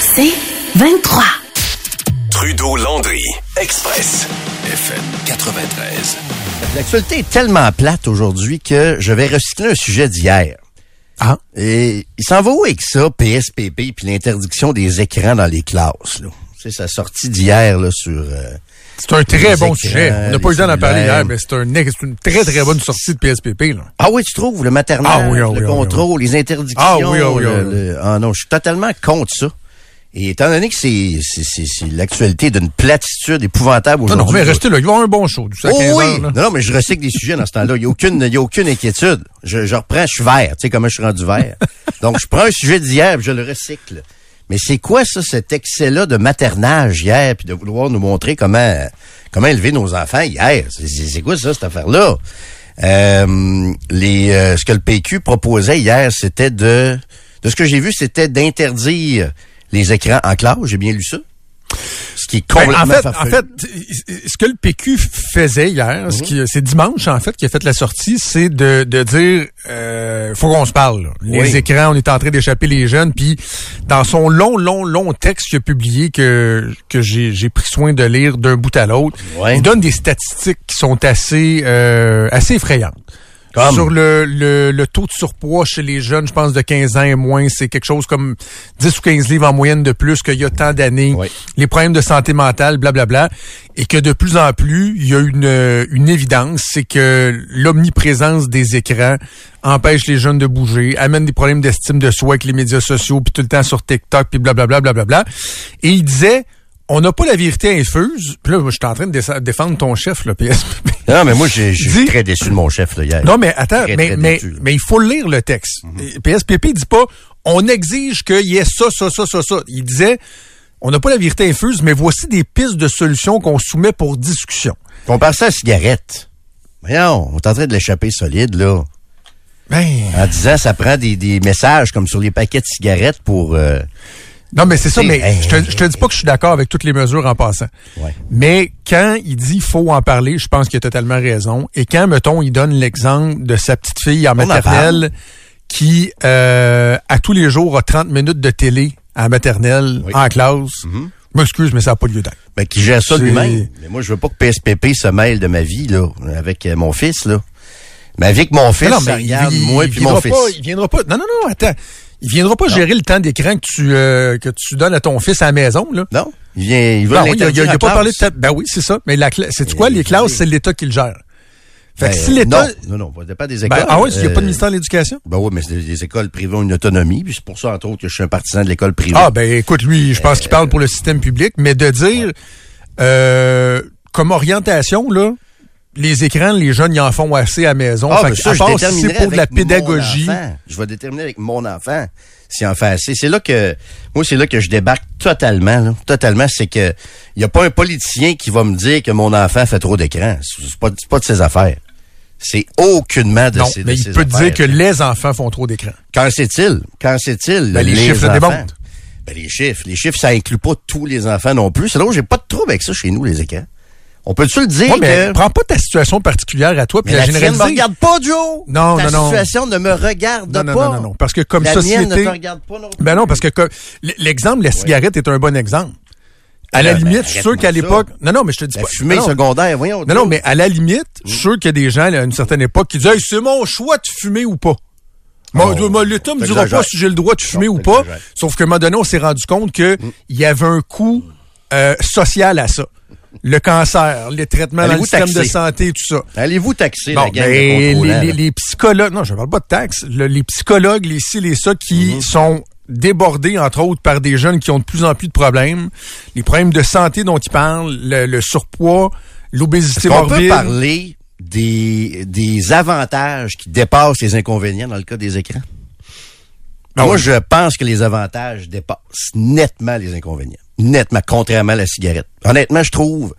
C'est 23. Trudeau-Landry, Express, FM 93. L'actualité est tellement plate aujourd'hui que je vais recycler un sujet d'hier. Ah. Et il s'en va où avec ça, PSPP, puis l'interdiction des écrans dans les classes, là? C'est sa sortie d'hier, là, sur... euh, C'est un très bon écrans, sujet. On n'a pas eu le temps d'en parler hier, mais c'est un une très, très bonne sortie de PSPP. Là. Ah oui, tu trouves, le maternel, Ah oui, ah oui, le ah contrôle, les interdictions. Ah oui, ah oui, le- oui. le- ah non, je suis totalement contre ça. Et étant donné que c'est l'actualité d'une platitude épouvantable Non, aujourd'hui... non, mais restez là. Il va y avoir un bon show. Du Oh 15 oui! heures, non, non, mais je recycle des sujets dans ce temps-là. Il n'y a aucune, il y a aucune inquiétude. Je, je reprends, je suis vert. Tu sais comment je suis rendu vert. Donc, je prends un sujet d'hier je le recycle. Mais c'est quoi ça, cet excès-là de maternage hier, puis de vouloir nous montrer comment comment élever nos enfants hier? C'est- quoi ça, cette affaire-là? Euh, les, euh, ce que le PQ proposait hier, c'était de... De ce que j'ai vu, c'était d'interdire les écrans en classe. J'ai bien lu ça? Ce qui est Ben, en fait, en fait, ce que le PQ faisait hier, Mhm. ce qui- c'est dimanche en fait qui a fait la sortie, c'est de, de dire euh, faut qu'on se parle. là. Les Oui. écrans, on est en train d'échapper les jeunes. Puis dans son long, long, long texte qu'il a publié que que j'ai j'ai pris soin de lire d'un bout à l'autre, il donne des statistiques qui sont assez euh, assez effrayantes. Comme? Sur le, le, le taux de surpoids chez les jeunes, je pense de 15 ans et moins, c'est quelque chose comme 10 ou 15 livres en moyenne de plus qu'il y a tant d'années. Oui. Les problèmes de santé mentale, blablabla. Et que de plus en plus, il y a une, une évidence, c'est que l'omniprésence des écrans empêche les jeunes de bouger, amène des problèmes d'estime de soi avec les médias sociaux, puis tout le temps sur TikTok, puis blablabla, blablabla. Et il disait, on n'a pas la vérité infuse. Puis là, moi, je suis en train de dé- défendre ton chef, là, PSPP. Non, mais moi, je suis très déçu de mon chef là, hier. Non, mais attends, Très, mais, très mais, déçu, là. mais il faut lire le texte. Et PSPP dit pas, on exige qu'il y ait ça, ça, ça, ça, ça. Il disait, on n'a pas la vérité infuse, mais voici des pistes de solutions qu'on soumet pour discussion. Compare ça à la cigarette. Voyons, on est en train de l'échapper solide, là. Ben, En disant, ça prend des, des messages comme sur les paquets de cigarettes pour... euh, non, mais c'est ça, mais hey, je te, je te dis pas que je suis d'accord avec toutes les mesures en passant. Ouais. Mais quand il dit faut en parler, je pense qu'il a totalement raison. Et quand, mettons, il donne l'exemple de sa petite fille en en maternelle qui, euh, à tous les jours, a 30 minutes de télé la maternelle, Oui. en classe. Je m'excuse, mais ça n'a pas lieu d'être. ben, qui gère ça lui-même. Mais moi, je veux pas que PSPP se mêle de ma vie, là, avec euh, mon fils, là. Ma vie que mon fils, Mais ça regarde moi puis mon fils. Pas, il viendra pas. Non, non, non, attends. Il viendra pas gérer le temps d'écran que tu euh, que tu donnes à ton fils à la maison, là. Non, il vient, il Non, il a, a- pas parlé de ta... Ben oui, c'est ça. Mais la c'est quoi, les classes, c'est l'État qui le gère. Fait que Ben, si l'État. Non, non, non, dépend des écoles. Ben, ah oui, il n'y a pas de Euh, ministère de l'Éducation? Ben oui, mais c'est- les écoles privées ont une autonomie, puis c'est pour ça, entre autres, que je suis un partisan de l'école privée. Ah, ben écoute, lui, je pense qu'il parle pour le système public, mais de dire euh, comme orientation, là, les écrans, les jeunes, ils en font assez à la maison. Ah, Fait ben que, ça, je c'est pour de la pédagogie. Je vais déterminer avec mon enfant s'il en fait assez. C'est là que, moi, c'est là que je débarque totalement, là. Totalement. C'est que, il n'y a pas un politicien qui va me dire que mon enfant fait trop d'écran. C'est pas, pas de ses affaires. C'est aucunement de Non, ses, de mais il ses peut affaires. dire que les enfants font trop d'écran. Qu'en sait-il? Qu'en sait-il? Ben, les chiffres le enfants? démontrent. Ben, les chiffres. Les chiffres, ça inclut pas tous les enfants non plus. C'est là où j'ai pas de trouble avec ça chez nous, les écrans. On peut-tu le dire Ouais, mais que... prends pas ta situation particulière à toi puis la la généraliser. me regarde pas, Joe! Non, Ta non, non. situation ne me regarde non, non, pas. non, non, non, parce que comme la société. mienne ne te regarde pas non plus. Ben non, parce que l'exemple de la cigarette est un bon exemple. À la Ben, limite, je suis sûr qu'à l'époque. Non, non, mais je te dis La pas. fumée non, secondaire, voyons. Non, non, mais à la limite, je suis sûr qu'il y a des gens à une certaine époque qui disent hey, c'est mon choix de fumer ou pas. Moi, Oh, L'État me dira pas si j'ai le droit de fumer Non, ou pas. Sauf qu'à un moment donné, on s'est rendu compte que il y avait un coût euh, social à ça. Le cancer, les traitements dans le de santé, tout ça. Allez-vous taxer Bon, la gang ben, de les, psychologues, non, je parle pas de taxes, Le- les psychologues, les ci, les ça, qui Mhm. sont débordés, entre autres, par des jeunes qui ont de plus en plus de problèmes, les problèmes de santé dont ils parlent, le, le surpoids, l'obésité Est-ce qu'on peut morbide. parler des, des avantages qui dépassent les inconvénients dans le cas des écrans? Ah Moi, je pense que les avantages dépassent nettement les inconvénients. Nettement, contrairement à la cigarette. Honnêtement, je trouve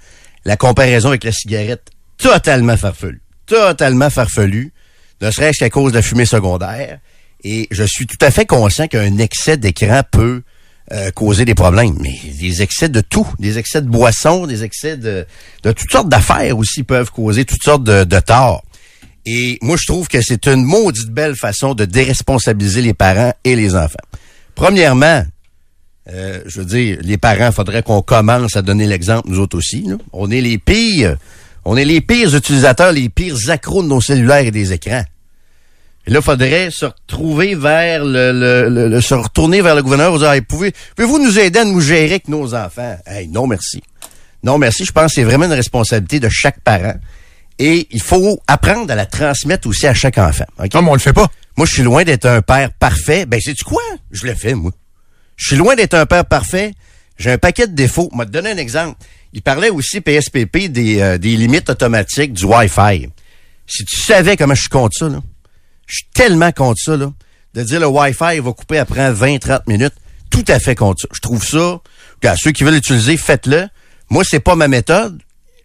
la comparaison avec la cigarette totalement farfelue. Totalement farfelue. Ne serait-ce qu'à cause de la fumée secondaire. Et je suis tout à fait conscient qu'un excès d'écran peut euh, causer des problèmes. Mais des excès de tout. Des excès de boissons, des excès de, de toutes sortes d'affaires aussi peuvent causer toutes sortes de, de torts. Et moi, je trouve que c'est une maudite belle façon de déresponsabiliser les parents et les enfants. Premièrement, euh, je veux dire, les parents, faudrait qu'on commence à donner l'exemple, nous autres aussi. là. On est les pires, on est les pires utilisateurs, les pires accros de nos cellulaires et des écrans. Et là, faudrait se retrouver vers le, le- le- le- se retourner vers le gouverneur, vous dire, Hey, pouvez, pouvez-vous nous aider à nous gérer avec nos enfants? Hey, non, merci. Non, merci. Je pense que c'est vraiment une responsabilité de chaque parent. Et il faut apprendre à la transmettre aussi à chaque enfant. OK? Non, mais on le fait pas. Moi, je suis loin d'être un père parfait. Ben, sais-tu quoi? Je le fais, moi. Je suis loin d'être un père parfait. J'ai un paquet de défauts. Je vais te donner un exemple. Il parlait aussi, PSPP, des, euh, des limites automatiques du Wi-Fi. Si tu savais comment je suis contre ça, là. Je suis tellement contre ça, là. De dire le Wi-Fi va couper après 20-30 minutes. Tout à fait contre ça. Je trouve ça. Regarde, ceux qui veulent l'utiliser, faites-le. Moi, c'est pas ma méthode.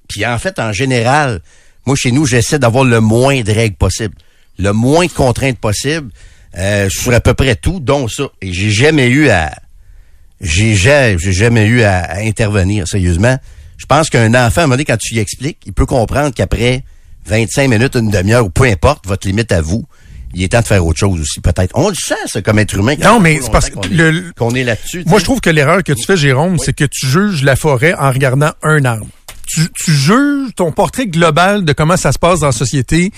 Puis en fait, en général, moi, chez nous, j'essaie d'avoir le moins de règles possible. Le moins de contraintes possible euh, sur à peu près tout, dont ça. Et j'ai jamais eu à... J'ai ja- j'ai jamais eu à, à intervenir, sérieusement. Je pense qu'un enfant, à un moment donné, quand tu lui expliques, il peut comprendre qu'après 25 minutes, une demi-heure, ou peu importe, votre limite à vous, il est temps de faire autre chose aussi, peut-être. On le sent, ça, comme être humain. Non, mais c'est parce que qu'on est- le- est là-dessus. Moi, je trouve que l'erreur que tu fais, Jérôme, c'est que tu juges la forêt en regardant un arbre. Tu, tu juges ton portrait global de comment ça se passe dans la société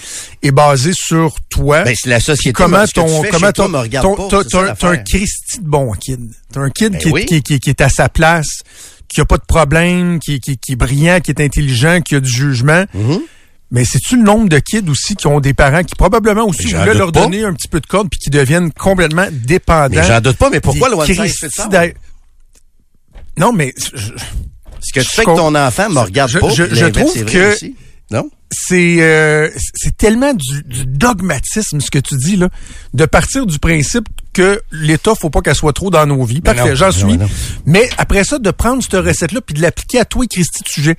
est basé sur toi. Ben, c'est la société. comment ce que tu ton, fais comment toi ton, me regarde ton- pas, t'as- ça un. Christy de bon kid. T'as un kid Ben qui, oui. qui, qui- qui est à sa place, qui a pas de problème, qui, qui, qui est brillant, qui est intelligent, qui a du jugement. Mm-hmm. Mais c'est-tu le nombre de kids aussi qui ont des parents qui probablement aussi voulaient leur pas. donner un petit peu de corde puis qui deviennent complètement dépendants. J'en doute pas, mais pourquoi le one size all? d'a- Non, mais je- Ce que tu fais que ton enfant me regarde pas, je- je trouve que- aussi. Non? c'est euh, c'est tellement du, du dogmatisme ce que tu dis là, de partir du principe que l'État faut pas qu'elle soit trop dans nos vies. Parfait, non, j'en non, suis. non. Mais après ça, de prendre cette recette là puis de l'appliquer à toi et Christy de sujet.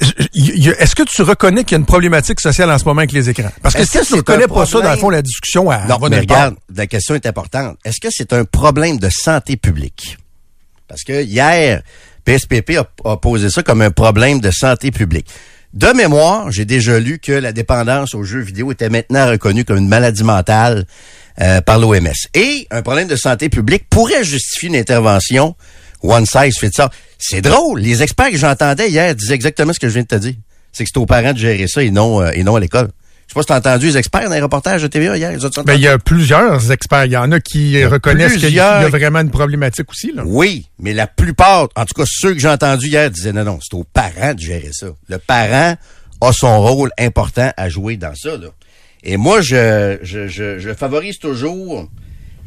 Est-ce que tu reconnais qu'il y a une problématique sociale en ce moment avec les écrans? Parce que si que tu ne reconnais pas ça, dans le fond, la discussion, elle Non, mais regarde, la question est importante. Est-ce que c'est un problème de santé publique? Parce que hier, PSPP a, a posé ça comme un problème de santé publique. De mémoire, j'ai déjà lu que la dépendance aux jeux vidéo était maintenant reconnue comme une maladie mentale euh, par l'OMS. Et un problème de santé publique pourrait justifier une intervention one size fits all. C'est drôle. Les experts que j'entendais hier disaient exactement ce que je viens de te dire. C'est que c'est aux parents de gérer ça et non, euh, et non à l'école. Je sais pas si t'as entendu les experts dans les reportages de TVA hier. Ben, il y a plusieurs experts. Il y en a qui reconnaissent qu'il y a vraiment une problématique aussi. Là. Oui, mais la plupart, en tout cas ceux que j'ai entendus hier, disaient non, non, c'est aux parents de gérer ça. Le parent a son rôle important à jouer dans ça. Là. Et moi, je, je, je, je favorise toujours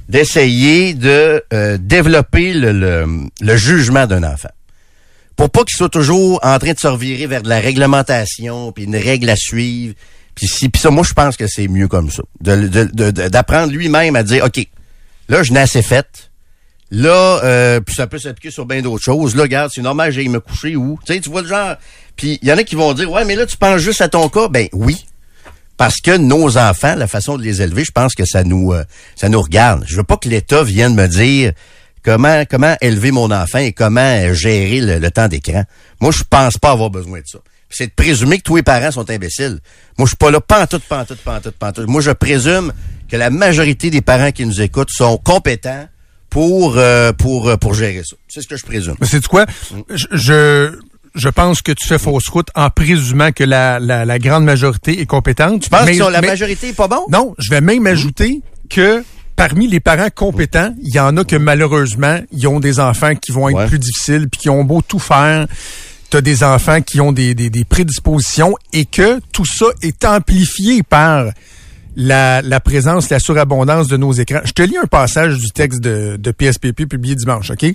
d'essayer de euh, développer le, le, le jugement d'un enfant. Pour pas qu'il soit toujours en train de se revirer vers de la réglementation, puis une règle à suivre, puis si, puis ça, moi, je pense que c'est mieux comme ça. De- de- de- de- D'apprendre lui-même à dire, OK, là, je n'ai assez fait. Là, euh, puis ça peut s'appliquer sur bien d'autres choses. Là, regarde, c'est normal, j'ai me coucher où? Tu sais, tu vois le genre. Puis il y en a qui vont dire, ouais, mais là, tu penses juste à ton cas? Ben oui. Parce que nos enfants, la façon de les élever, je pense que ça nous euh, ça nous regarde. Je veux pas que l'État vienne me dire comment comment élever mon enfant et comment euh, gérer le, le temps d'écran. Moi, je pense pas avoir besoin de ça. C'est de présumer que tous les parents sont imbéciles. Moi, je suis pas là pantoute, pantoute, pantoute, pantoute. Moi, je présume que la majorité des parents qui nous écoutent sont compétents pour euh, pour euh, pour gérer ça. C'est ce que je présume. Mais c'est quoi? Je, je je pense que tu fais fausse route en présumant que la, la, la grande majorité est compétente. Tu penses Mais- que la mais- majorité est pas bon? Non, je vais même ajouter que parmi les parents compétents, il y en a que malheureusement, ils ont des enfants qui vont être Ouais. plus difficiles, puis qui ont beau tout faire. Tu des enfants qui ont des, prédispositions et que tout ça est amplifié par la, la présence, la surabondance de nos écrans. Je te lis un passage du texte de, de PSPP publié dimanche, OK?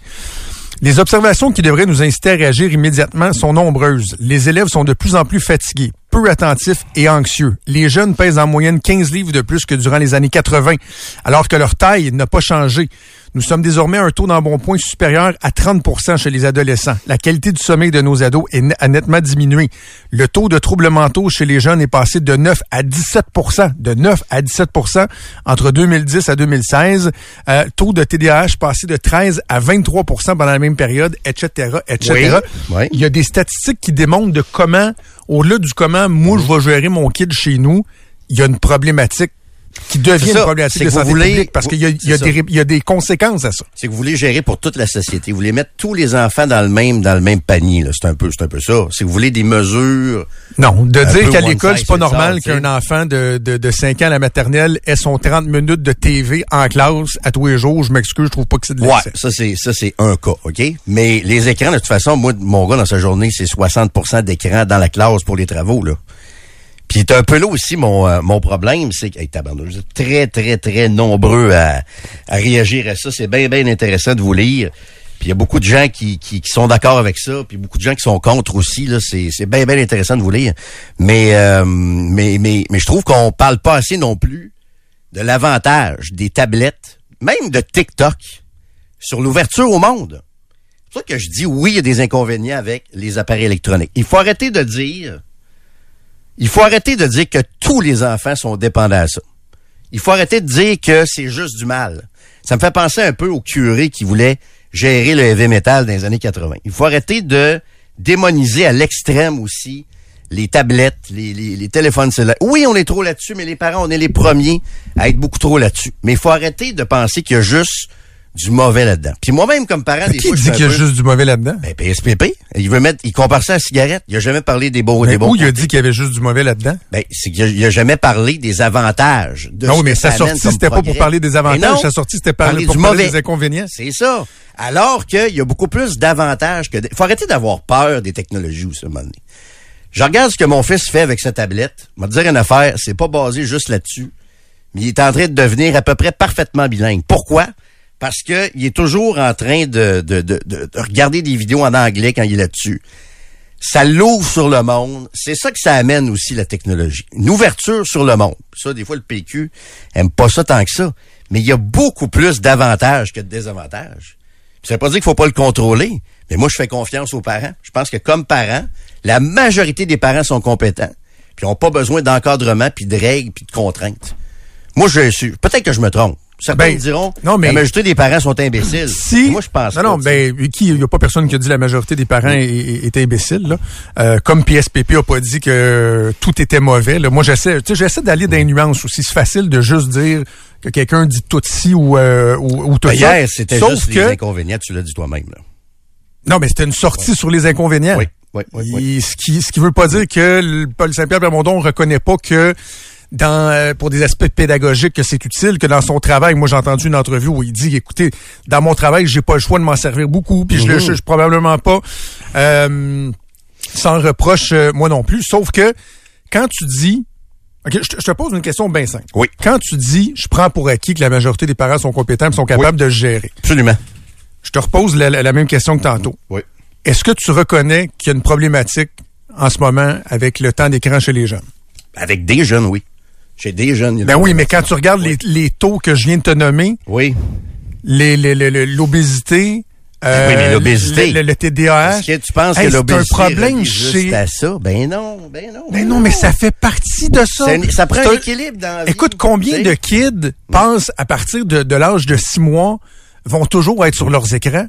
Les observations qui devraient nous inciter à réagir immédiatement sont nombreuses. Les élèves sont de plus en plus fatigués, peu attentifs et anxieux. Les jeunes pèsent en moyenne 15 livres de plus que durant les années 80, alors que leur taille n'a pas changé. Nous sommes désormais à un taux d'embonpoint supérieur à 30% chez les adolescents. La qualité du sommeil de nos ados est a nettement diminué. Le taux de troubles mentaux chez les jeunes est passé de 9 à 17% de 9 à 17% entre 2010 à 2016. Euh, taux de TDAH passé de 13 à 23% pendant la même période, etc., etc. Oui, oui. Il y a des statistiques qui démontrent de comment, au-delà du comment moi je vais gérer mon kid chez nous, il y a une problématique qui devient C'est une problématique de que vous santé voulez- publique parce qu'il y y a des, ça. il y a des conséquences à ça. C'est que vous voulez gérer pour toute la société. Vous voulez mettre tous les enfants dans le même dans le même panier. C'est un peu c'est un peu ça. C'est que vous voulez des mesures. Non, de dire qu'à l'école, c'est pas normal qu'un enfant de, de, de 5 ans à la maternelle ait son 30 minutes de TV en classe à tous les jours. Je m'excuse, je trouve pas que c'est de Ouais, ça c'est ça c'est un cas, ok? Mais les écrans, de toute façon, moi mon gars dans sa journée, c'est 60% d'écran dans la classe pour les travaux là. Puis c'est un peu là aussi mon euh, mon problème, c'est que hey, vous êtes très très très nombreux à, à réagir à ça. C'est bien bien intéressant de vous lire. Puis il y a beaucoup de gens qui, qui, qui sont d'accord avec ça, puis beaucoup de gens qui sont contre aussi. Là, c'est c'est bien bien intéressant de vous lire. Mais euh, mais mais mais je trouve qu'on parle pas assez non plus de l'avantage des tablettes, même de TikTok, sur l'ouverture au monde. C'est pour ça que je dis oui, il y a des inconvénients avec les appareils électroniques. Il faut arrêter de dire, il faut arrêter de dire que tous les enfants sont dépendants à ça. Il faut arrêter de dire que c'est juste du mal. Ça me fait penser un peu au curé qui voulait gérer le heavy metal dans les années 80. Il faut arrêter de démoniser à l'extrême aussi les tablettes, les, les, les téléphones cellulaires. Oui, on est trop là-dessus, mais les parents, on est les premiers à être beaucoup trop là-dessus. Mais il faut arrêter de penser qu'il y a juste du mauvais là-dedans. Puis moi-même, comme parent, des Qui fois, dit qu'il y a peu- juste du mauvais là-dedans? Ben, PSPP, il veut mettre, il compare ça à la cigarette. Il a jamais parlé des bons, des Mais bons. où il a dit qu'il y avait juste du mauvais là-dedans? Ben, c'est qu'il a, il a jamais parlé des avantages. De Non, ce mais sa sortie, c'était pas pour parler des avantages. Sa sortie, c'était pour du parler mauvais. des inconvénients. C'est ça. Alors qu'il y a beaucoup plus d'avantages que... de- faut arrêter d'avoir peur des technologies un moment donné. Je regarde ce que mon fils fait avec sa tablette. Je vais te dire une affaire, c'est pas basé juste là-dessus. Mais il est en train de devenir à peu près parfaitement bilingue. Pourquoi? Parce que il est toujours en train de, de, de, de- de regarder des vidéos en anglais quand il est là-dessus. Ça l'ouvre sur le monde. C'est ça que ça amène aussi, la technologie. Une ouverture sur le monde. Ça, des fois, le PQ aime pas ça tant que ça. Mais il y a beaucoup plus d'avantages que de désavantages. Puis ça veut pas dire qu'il faut pas le contrôler. Mais moi, je fais confiance aux parents. Je pense que comme parents, la majorité des parents sont compétents. Puis ont pas besoin d'encadrement, puis de règles, puis de contraintes. Moi, je suis... Peut-être que je me trompe. Certains Ben, diront, non, mais- la majorité des parents sont imbéciles. Si, Moi, je pense non, pas, non, ben, qui, il y a pas personne qui a dit la majorité des parents est, est- est imbécile, là. Euh, comme PSPP a pas dit que tout était mauvais, là. Moi, j'essaie, tu sais, j'essaie d'aller dans les nuances aussi. C'est facile de juste dire que quelqu'un dit tout ci ou, euh, ou, ou tout Ben, ça. hier, c'était juste que, les inconvénients, tu l'as dit toi-même. Là. non, mais c'était une sortie sur les inconvénients. Oui, oui, oui, oui. Il- ce qui, ce qui veut pas dire que le Paul Saint-Pierre Plamondon reconnaît pas que dans euh, pour des aspects pédagogiques que c'est utile que dans son travail moi j'ai entendu une entrevue où il dit écoutez dans mon travail j'ai pas le choix de m'en servir beaucoup puis je le je, je- probablement pas euh, sans reproche euh, moi non plus sauf que quand tu dis OK, je te, pose une question bien simple. Oui. Quand tu dis, je prends pour acquis que la majorité des parents sont compétents et sont capables de gérer, Absolument. je te repose la, la- la même question que tantôt. Oui. Est-ce que tu reconnais qu'il y a une problématique en ce moment avec le temps d'écran chez les jeunes? Avec des jeunes, oui. J'ai des jeunes. Ben oui, mais quand tu regardes les, les taux que je viens de te nommer, Oui. l'obésité, euh, Ben oui, mais l'obésité. le, le- le TDAH, Est-ce que tu penses Hey, que c'est un l'obésité problème chez- à ça? Ben non, ben non. Ben non, mais ça fait partie de ça. Un- ça prend un équilibre dans la vie, Écoute, combien de kids pensent à partir de, de l'âge de six mois vont toujours être sur leurs écrans?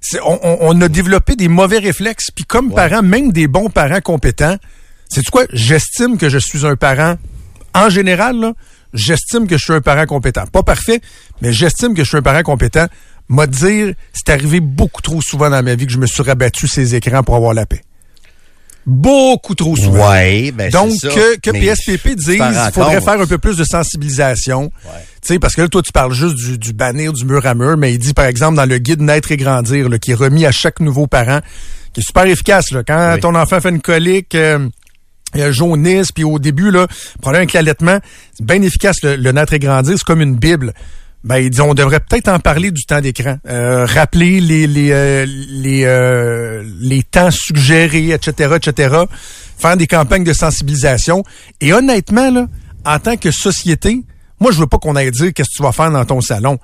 C'est- on, on- on a développé des mauvais réflexes, puis comme parents, même des bons parents compétents, c'est quoi? J'estime que je suis un parent, en général, j'estime que je suis un parent compétent. Pas parfait, mais j'estime que je suis un parent compétent. M'a dire, c'est arrivé beaucoup trop souvent dans ma vie que je me suis rabattu ces écrans pour avoir la paix. Beaucoup trop souvent. Ouais, ben Donc, ça. que, que Mais PSPP dise, tu t'en rends il faudrait faire un peu plus de sensibilisation. Tu sais, parce que là, toi, tu parles juste du, du bannir du mur à mur, mais il dit, par exemple, dans le guide Naître et Grandir, là, qui est remis à chaque nouveau parent, qui est super efficace. Là. Quand Oui. ton enfant fait une colique, euh, il y a jaunisse, puis au début, là, problème avec l'allaitement, c'est bien efficace, le, le Naître et Grandir, c'est comme une Bible. ben ils disent on devrait peut-être en parler du temps d'écran, euh, rappeler les les euh, les euh, les temps suggérés, etc., etc. Faire des campagnes de sensibilisation. Et honnêtement là, en tant que société, moi je veux pas qu'on aille dire qu'est-ce que tu vas faire dans ton salon,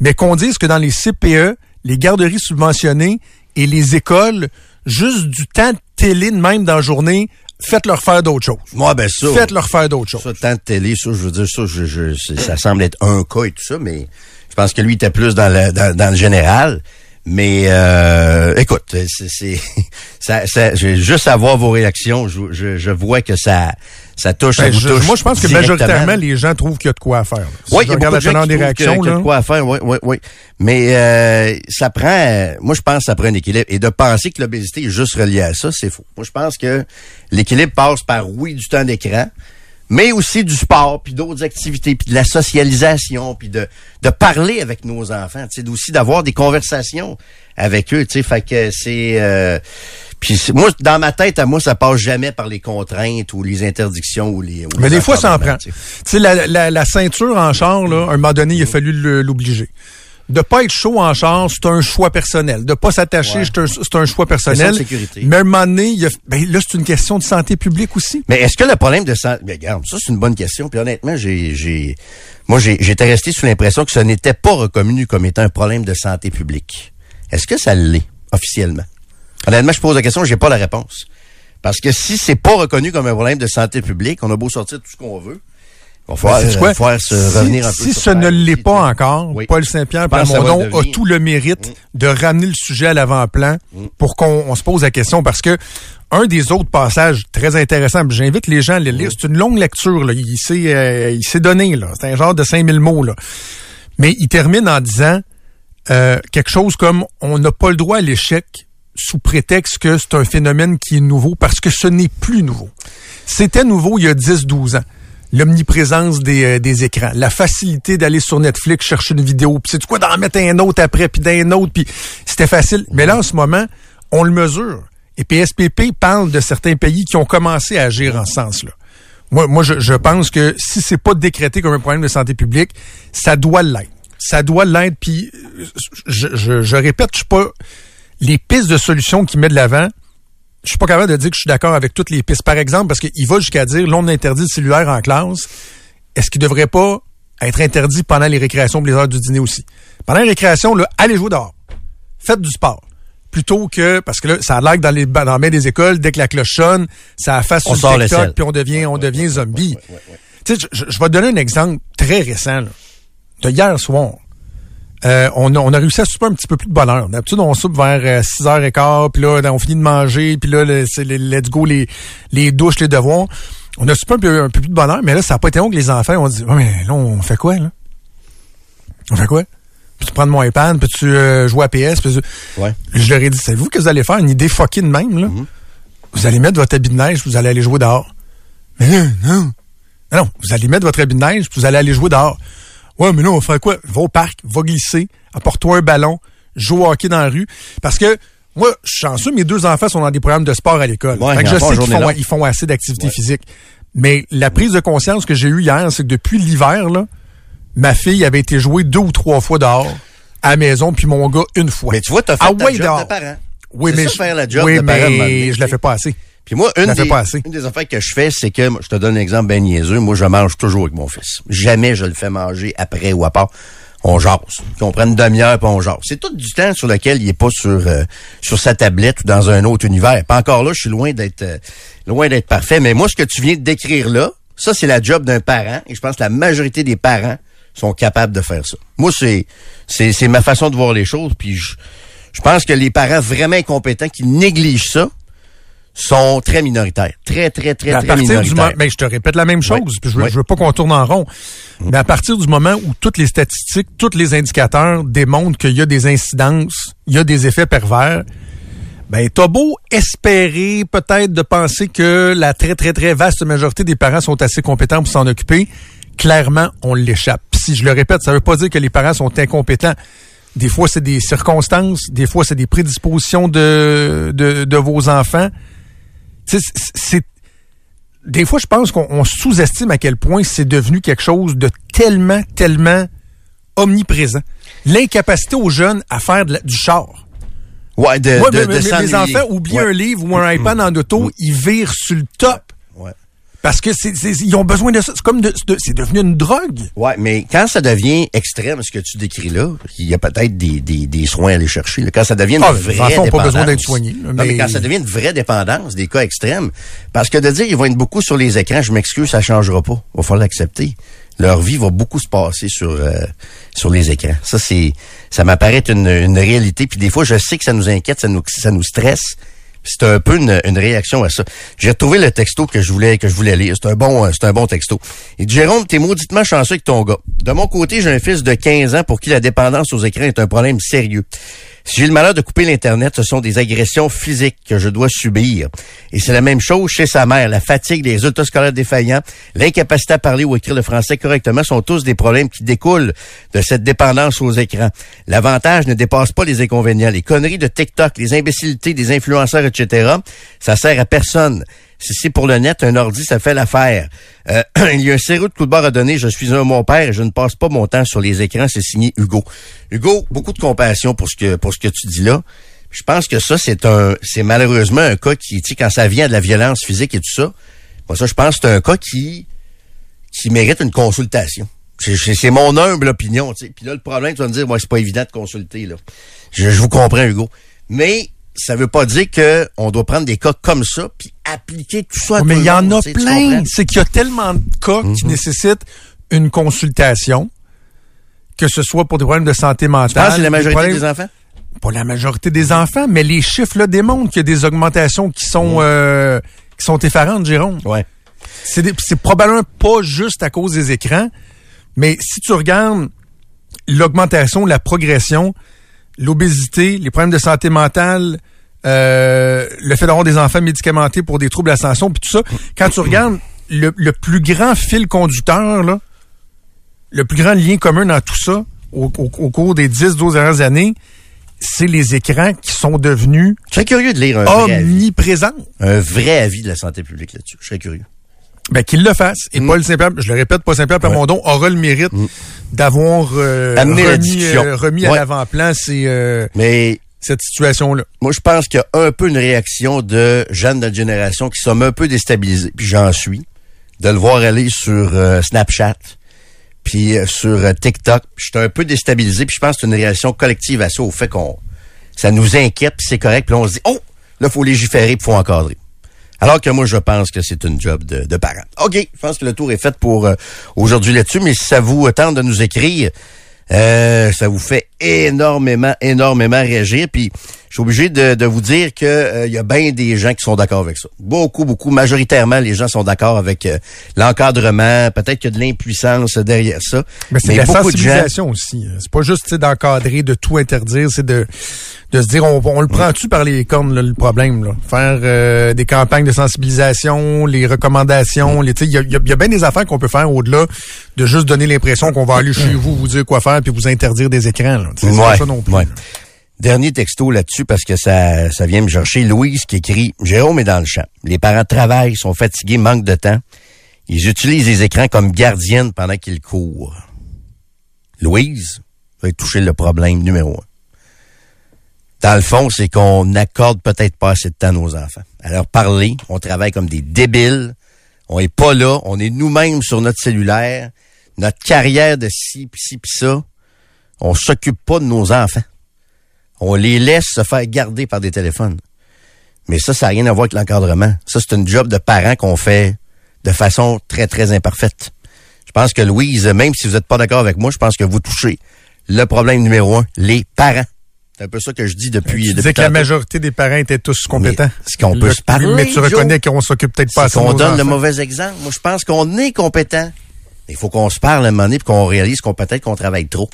mais qu'on dise que dans les CPE, les garderies subventionnées et les écoles, juste du temps de télé de même dans la journée faites-leur faire d'autres choses. Moi, ben ça. Faites-leur faire d'autres choses. Ça, tant de télé, ça, je veux dire, ça, je, je, ça semble être un cas et tout ça, mais je pense que lui était plus dans le, dans, dans le général. Mais euh, écoute, c'est ça, ça juste à voir vos réactions, je, je, je vois que ça ça touche, ben, ça vous je, touche Moi, je pense que majoritairement, les gens trouvent qu'il y a de quoi faire. Si oui, il y a beaucoup de gens qui des réactions, qu'il y a de quoi à faire, oui, oui, oui. Mais euh, ça prend, moi, je pense que ça prend un équilibre. Et de penser que l'obésité est juste reliée à ça, c'est faux. Moi, je pense que l'équilibre passe par, oui, du temps d'écran, mais aussi du sport, puis d'autres activités, puis de la socialisation, puis de, de parler avec nos enfants, tu sais, aussi d'avoir des conversations avec eux, tu sais, fait que c'est... Euh, puis moi, dans ma tête, à moi, ça passe jamais par les contraintes ou les interdictions ou les. Ou Mais les des fois, ça en prend. Tu sais, la, la, la, ceinture en char, là, à un moment donné, il a fallu l'obliger. De pas être chaud en char, c'est un choix personnel. De pas s'attacher, ouais. c'est un, un, choix personnel. sécurité. Mais à un moment donné, il a, ben, là, c'est une question de santé publique aussi. Mais est-ce que le problème de santé... Ben, regarde, ça, c'est une bonne question. Puis honnêtement, j'ai... j'ai moi, j'étais resté sous l'impression que ce n'était pas reconnu comme étant un problème de santé publique. Est-ce que ça l'est, officiellement? Honnêtement, je pose la question, j'ai pas la réponse. Parce que si c'est pas reconnu comme un problème de santé publique, on a beau sortir tout ce qu'on veut, va falloir, ben, quoi? se si, revenir un peu. Si ce ne l'est pas encore, oui. Paul Saint-Pierre Plamondon a tout le mérite mmh. de ramener le sujet à l'avant-plan mmh. pour qu'on se pose la question parce que un des autres passages très intéressants, j'invite les gens à les lire, mmh. c'est une longue lecture, là. il s'est euh, il s'est donné, là. c'est un genre de 5000 mots. Là. Mais il termine en disant euh, quelque chose comme on n'a pas le droit à l'échec sous prétexte que c'est un phénomène qui est nouveau, parce que ce n'est plus nouveau. C'était nouveau il y a 10-12 ans. L'omniprésence des, euh, des écrans, la facilité d'aller sur Netflix chercher une vidéo, puis c'est quoi d'en mettre un autre après, puis d'un autre, puis c'était facile. Mais là, en ce moment, on le mesure. Et PSPP parle de certains pays qui ont commencé à agir en ce sens-là. Moi, moi je, pense que si c'est pas décrété comme un problème de santé publique, ça doit l'être. Ça doit l'être, puis je, je, je répète, je suis pas les pistes de solutions qu'il met de l'avant, je suis pas capable de dire que je suis d'accord avec toutes les pistes. Par exemple, parce qu'il va jusqu'à dire l'on interdit le cellulaire en classe. Est-ce qu'il devrait pas être interdit pendant les récréations, les heures du dîner aussi? Pendant les récréations, là, allez jouer dehors. Faites du sport. Plutôt que, parce que là, ça a l'air que dans les, dans les des écoles, dès que la cloche sonne, ça fasse on sur TikTok, puis on devient, on devient zombie. Tu sais, je, je, vais te donner un exemple très récent, là, de hier soir. Euh, on, a, on a réussi à souper un petit peu plus de bonheur. D'habitude, on soupe vers euh, 6h15, puis là, on finit de manger, puis là, c'est les let's go, les, les douches, les devoirs. On a soupé un peu, un peu plus de bonheur, mais là, ça n'a pas été long que les enfants ont dit, oh, mais là, on fait quoi, là? On fait quoi? Peux-tu prendre mon iPad, peux-tu euh, jouer à PS? Peux ouais. Je leur ai dit, savez-vous que vous allez faire une idée fucking même, là? Mm -hmm. Vous allez mettre votre habit de neige, vous allez aller jouer dehors. Mais non, non. Non, vous allez mettre votre habit de neige, puis vous allez aller jouer dehors. Ouais, mais là, on va faire quoi? Va au parc, va glisser, apporte-toi un ballon, joue au hockey dans la rue. Parce que moi, je suis chanceux, mes deux enfants sont dans des programmes de sport à l'école. Ouais, fait que je sais qu'ils font, ils font assez d'activité ouais. physique. Mais la prise de conscience que j'ai eue hier, c'est que depuis l'hiver, là, ma fille avait été jouée deux ou trois fois dehors à la maison, puis mon gars une fois. Mais tu vois, t'as fait ah, ta ouais, job de parent. Oui, mais ça, je, faire la job oui, de parent, mais je la fais pas assez. Puis moi, une des, pas assez. une des affaires que je fais, c'est que, je te donne un exemple bien niaiseux, moi, je mange toujours avec mon fils. Jamais je le fais manger après ou à part. On jase. Qu'on prenne une demi-heure puis on jase. C'est tout du temps sur lequel il est pas sur euh, sur sa tablette ou dans un autre univers. Pas encore là, je suis loin d'être euh, loin d'être parfait. Mais moi, ce que tu viens de décrire là, ça, c'est la job d'un parent. Et je pense que la majorité des parents sont capables de faire ça. Moi, c'est c'est, c'est ma façon de voir les choses. Puis je, je pense que les parents vraiment incompétents qui négligent ça sont très minoritaires. Très, très, très, à très minoritaires. Du mais je te répète la même chose, Oui. puis je, veux, Oui. je veux pas qu'on tourne en rond. Mais à partir du moment où toutes les statistiques, tous les indicateurs démontrent qu'il y a des incidences, il y a des effets pervers, ben t'as beau espérer peut-être de penser que la très, très, très vaste majorité des parents sont assez compétents pour s'en occuper, clairement, on l'échappe. Si je le répète, ça veut pas dire que les parents sont incompétents. Des fois, c'est des circonstances, des fois, c'est des prédispositions de, de, de vos enfants. C'est- des fois, je pense qu'on on sous-estime à quel point c'est devenu quelque chose de tellement, tellement omniprésent. L'incapacité aux jeunes à faire de la- du char. Ouais, de, enfants oublient Ouais. un livre ou un iPad en auto, ils virent sur le top. Parce que c'est, c'est- ils ont besoin de ça. C'est comme de, de- c'est devenu une drogue. Ouais, mais quand ça devient extrême, ce que tu décris là, il y a peut-être des, des, des soins à aller chercher. là. Quand ça devient une Ah, vraie ont pas dépendance. besoin d'être Non, mais... quand ça devient une vraie dépendance, des cas extrêmes, parce que de dire ils vont être beaucoup sur les écrans, je m'excuse, ça changera pas. Il va falloir l'accepter. Leur vie va beaucoup se passer sur euh, sur les écrans. Ça c'est ça m'apparaît être une, une réalité. Puis des fois, je sais que ça nous inquiète, ça nous ça nous stresse. C'est un peu une, une réaction à ça. J'ai retrouvé le texto que je voulais que je voulais lire. C'est un bon euh, c'est un bon texto. Et Jérôme, t'es mauditement chanceux avec ton gars. De mon côté, j'ai un fils de 15 ans pour qui la dépendance aux écrans est un problème sérieux. Si j'ai le malheur de couper l'Internet, ce sont des agressions physiques que je dois subir. Et c'est la même chose chez sa mère. La fatigue, les résultats scolaires défaillants, l'incapacité à parler ou écrire le français correctement sont tous des problèmes qui découlent de cette dépendance aux écrans. L'avantage ne dépasse pas les inconvénients. Les conneries de TikTok, les imbécilités des influenceurs, etc., ça sert à personne. Si c'est pour le net, un ordi, ça fait l'affaire. Euh, il y a un sérieux de coup de barre à donner. Je suis un mon père et je ne passe pas mon temps sur les écrans. C'est signé Hugo. Hugo, beaucoup de compassion pour ce que pour ce que tu dis là. Je pense que ça, c'est un c'est malheureusement un cas qui, tu sais, quand ça vient de la violence physique et tout ça, moi ça, je pense que c'est un cas qui qui mérite une consultation. C'est- mon humble opinion. Puis là, le problème, tu vas me dire, moi, c'est pas évident de consulter. là. Je vous comprends, Hugo. Mais ça veut pas dire que on doit prendre des cas comme ça puis appliquer tout ça. à mais il y le en a tu tu plein. C'est qu'il y a tellement de cas qui Mhm. nécessitent une consultation, que ce soit pour des problèmes de santé mentale. que c'est la majorité des enfants? Pas la majorité des enfants, mais les chiffres là démontrent qu'il y a des augmentations qui sont euh, qui sont effarantes, Jérôme. Ouais. C'est probablement pas juste à cause des écrans, mais si tu regardes l'augmentation, la progression, l'obésité, les problèmes de santé mentale, euh, le fait d'avoir des enfants médicamentés pour des troubles de l'attention, puis tout ça, quand tu regardes le, le plus grand fil conducteur, là, le plus grand lien commun dans tout ça, au, au- au cours des 10-12 dernières années, c'est les écrans qui sont devenus Je serais curieux de lire un vrai, avis, omniprésents. un vrai avis de la santé publique là-dessus. Je serais curieux. Ben, qu'il le fasse. Et Paul Saint-Pierre, je le répète, Paul Saint-Pierre Plamondon aura le mérite d'avoir euh, la remis, euh, remis à l'avant-plan ces, euh, Mais cette situation-là. moi, je pense qu'il y a un peu une réaction de jeunes de notre génération qui sont un peu déstabilisés. Puis j'en suis. De le voir aller sur euh, Snapchat, puis euh, sur TikTok. Je suis un peu déstabilisé. Puis je pense que c'est une réaction collective à ça, au fait qu'on ça nous inquiète, puis c'est correct. Puis là, on se dit, oh, là, faut légiférer, puis faut encadrer. Alors que moi, je pense que c'est une job de, de parent. OK, je pense que le tour est fait pour euh, aujourd'hui là-dessus, mais si ça vous tente de nous écrire, euh, ça vous fait énormément, énormément réagir. Puis, je suis obligé de, de vous dire que euh, il y a bien des gens qui sont d'accord avec ça. Beaucoup, beaucoup, majoritairement, les gens sont d'accord avec euh, l'encadrement. Peut-être qu'il y a de l'impuissance derrière ça. Mais c'est de la de gens- sensibilisation aussi. hein. C'est pas juste d'encadrer, de tout interdire, c'est de, de se dire on, on le prend-tu par les cornes, là, le problème. Là? Faire euh, des campagnes de sensibilisation, les recommandations, les, il y a, il y a- il y a bien des affaires qu'on peut faire au-delà de juste donner l'impression qu'on va aller chez vous, vous dire quoi faire, puis vous interdire des écrans. Là. Pas ça non plus. ouais. Dernier texto là-dessus parce que ça, ça vient me chercher. Louise qui écrit Jérôme est dans le champ. Les parents travaillent, sont fatigués, manquent de temps. Ils utilisent les écrans comme gardiennes pendant qu'ils courent. Louise va toucher le problème numéro un. Dans le fond, c'est qu'on n'accorde peut-être pas assez de temps à nos enfants. À leur parler, on travaille comme des débiles. On est pas là. On est nous-mêmes sur notre cellulaire. Notre carrière de ci, pis ci, pis ça. On s'occupe pas de nos enfants. On les laisse se faire garder par des téléphones. Mais ça, ça n'a rien à voir avec l'encadrement. Ça, c'est une job de parent qu'on fait de façon très, très imparfaite. Je pense que Louise, même si vous n'êtes pas d'accord avec moi, je pense que vous touchez le problème numéro un, les parents. C'est un peu ça que je dis depuis. Tu depuis disais que la majorité des parents étaient tous compétents. Mais est-ce qu'on peut se parler, Mais tu reconnais qu'on s'occupe peut-être pas qu'on donne le mauvais exemple. Moi, je pense qu'on est compétent. Il faut qu'on se parle à un moment donné puis qu'on réalise qu'on peut-être qu'on travaille trop.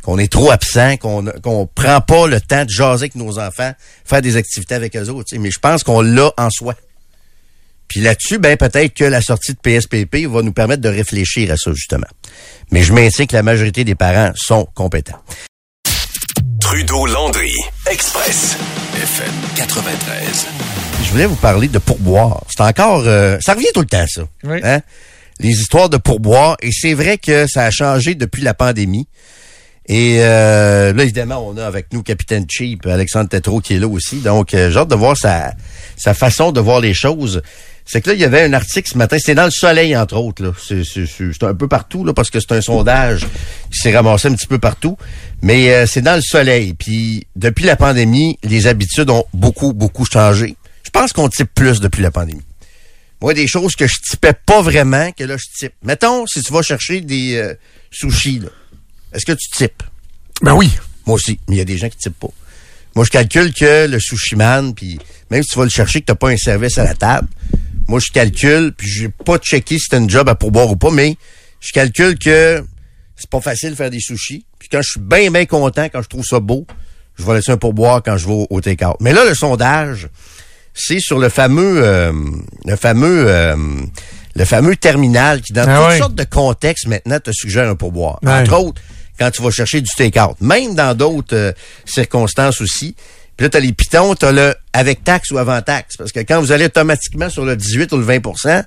Qu'on est trop absent, qu'on qu'on prend pas le temps de jaser avec nos enfants, faire des activités avec eux autres. Mais je pense qu'on l'a en soi. Puis là-dessus, ben peut-être que la sortie de PSPP va nous permettre de réfléchir à ça, justement. Mais je maintiens que la majorité des parents sont compétents. Trudeau-Landry, Express, FM 93. Je voulais vous parler de pourboire. C'est encore... euh, ça revient tout le temps, ça. Oui. Hein? Les histoires de pourboire. Et c'est vrai que ça a changé depuis la pandémie. Et euh, là, évidemment, on a avec nous Capitaine Cheap, Alexandre Tetro qui est là aussi. Donc, euh, j'ai hâte de voir sa, sa façon de voir les choses. C'est que là, il y avait un article ce matin, c'était dans le soleil, entre autres. Là. C'est, c'est, c'est- c'est un peu partout, là, parce que c'est un sondage qui s'est ramassé un petit peu partout. Mais euh, c'est dans le soleil. Puis, depuis la pandémie, les habitudes ont beaucoup, beaucoup changé. Je pense qu'on type plus depuis la pandémie. Moi, des choses que je typais pas vraiment, que là, je type. Mettons, si tu vas chercher des euh, sushis, là, est-ce que tu types? Ben oui. Moi aussi, mais il y a des gens qui typent pas. Moi, je calcule que le sushi man, puis même si tu vas le chercher, que t'as pas un service à la table, moi, je calcule, puis j'ai pas checké si t'as une job à pourboire ou pas, mais je calcule que c'est pas facile de faire des sushis. Puis quand je suis bien, bien content, quand je trouve ça beau, je vais laisser un pourboire quand je vais au, au take-out. Mais là, le sondage, c'est sur le fameux, euh, le fameux, euh, le fameux terminal qui, dans Ah toutes sortes de contextes, maintenant, te suggère un pourboire. Entre autres, quand tu vas chercher du take-out. Même dans d'autres euh, circonstances aussi. Puis là, t'as les pitons, t'as le avec taxe ou avant taxe. Parce que quand vous allez automatiquement sur le 18 ou le 20%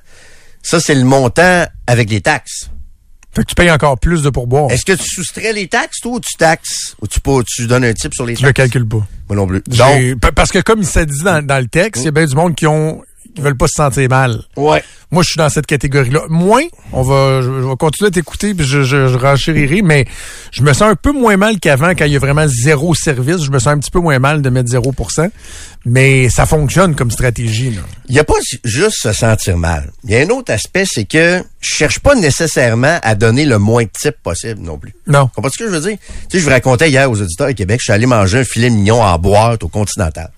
ça, c'est le montant avec les taxes. Fait que tu payes encore plus de pourboire. Est-ce que tu soustrais les taxes, toi, ou tu taxes? Ou tu, pas- tu donnes un type sur les Je le taxes? calcule pas. Moi non plus. Donc, parce que comme il s'est dit dans, dans le texte, il y a bien du monde qui ont qui veulent pas se sentir mal. ouais. Moi, je suis dans cette catégorie-là. Moins, on va, je, je vais continuer à t'écouter, puis je, je, je renchérirai, mais je me sens un peu moins mal qu'avant, quand il y a vraiment zéro service. Je me sens un petit peu moins mal de mettre 0%. Mais ça fonctionne comme stratégie. Là. Il n'y a pas ju- juste se sentir mal. Il y a un autre aspect, c'est que je cherche pas nécessairement à donner le moins de type possible non plus. Non. Comprends ce que je veux dire? Tu sais, je vous racontais hier aux auditeurs à Québec, je suis allé manger un filet mignon en boîte au Continental.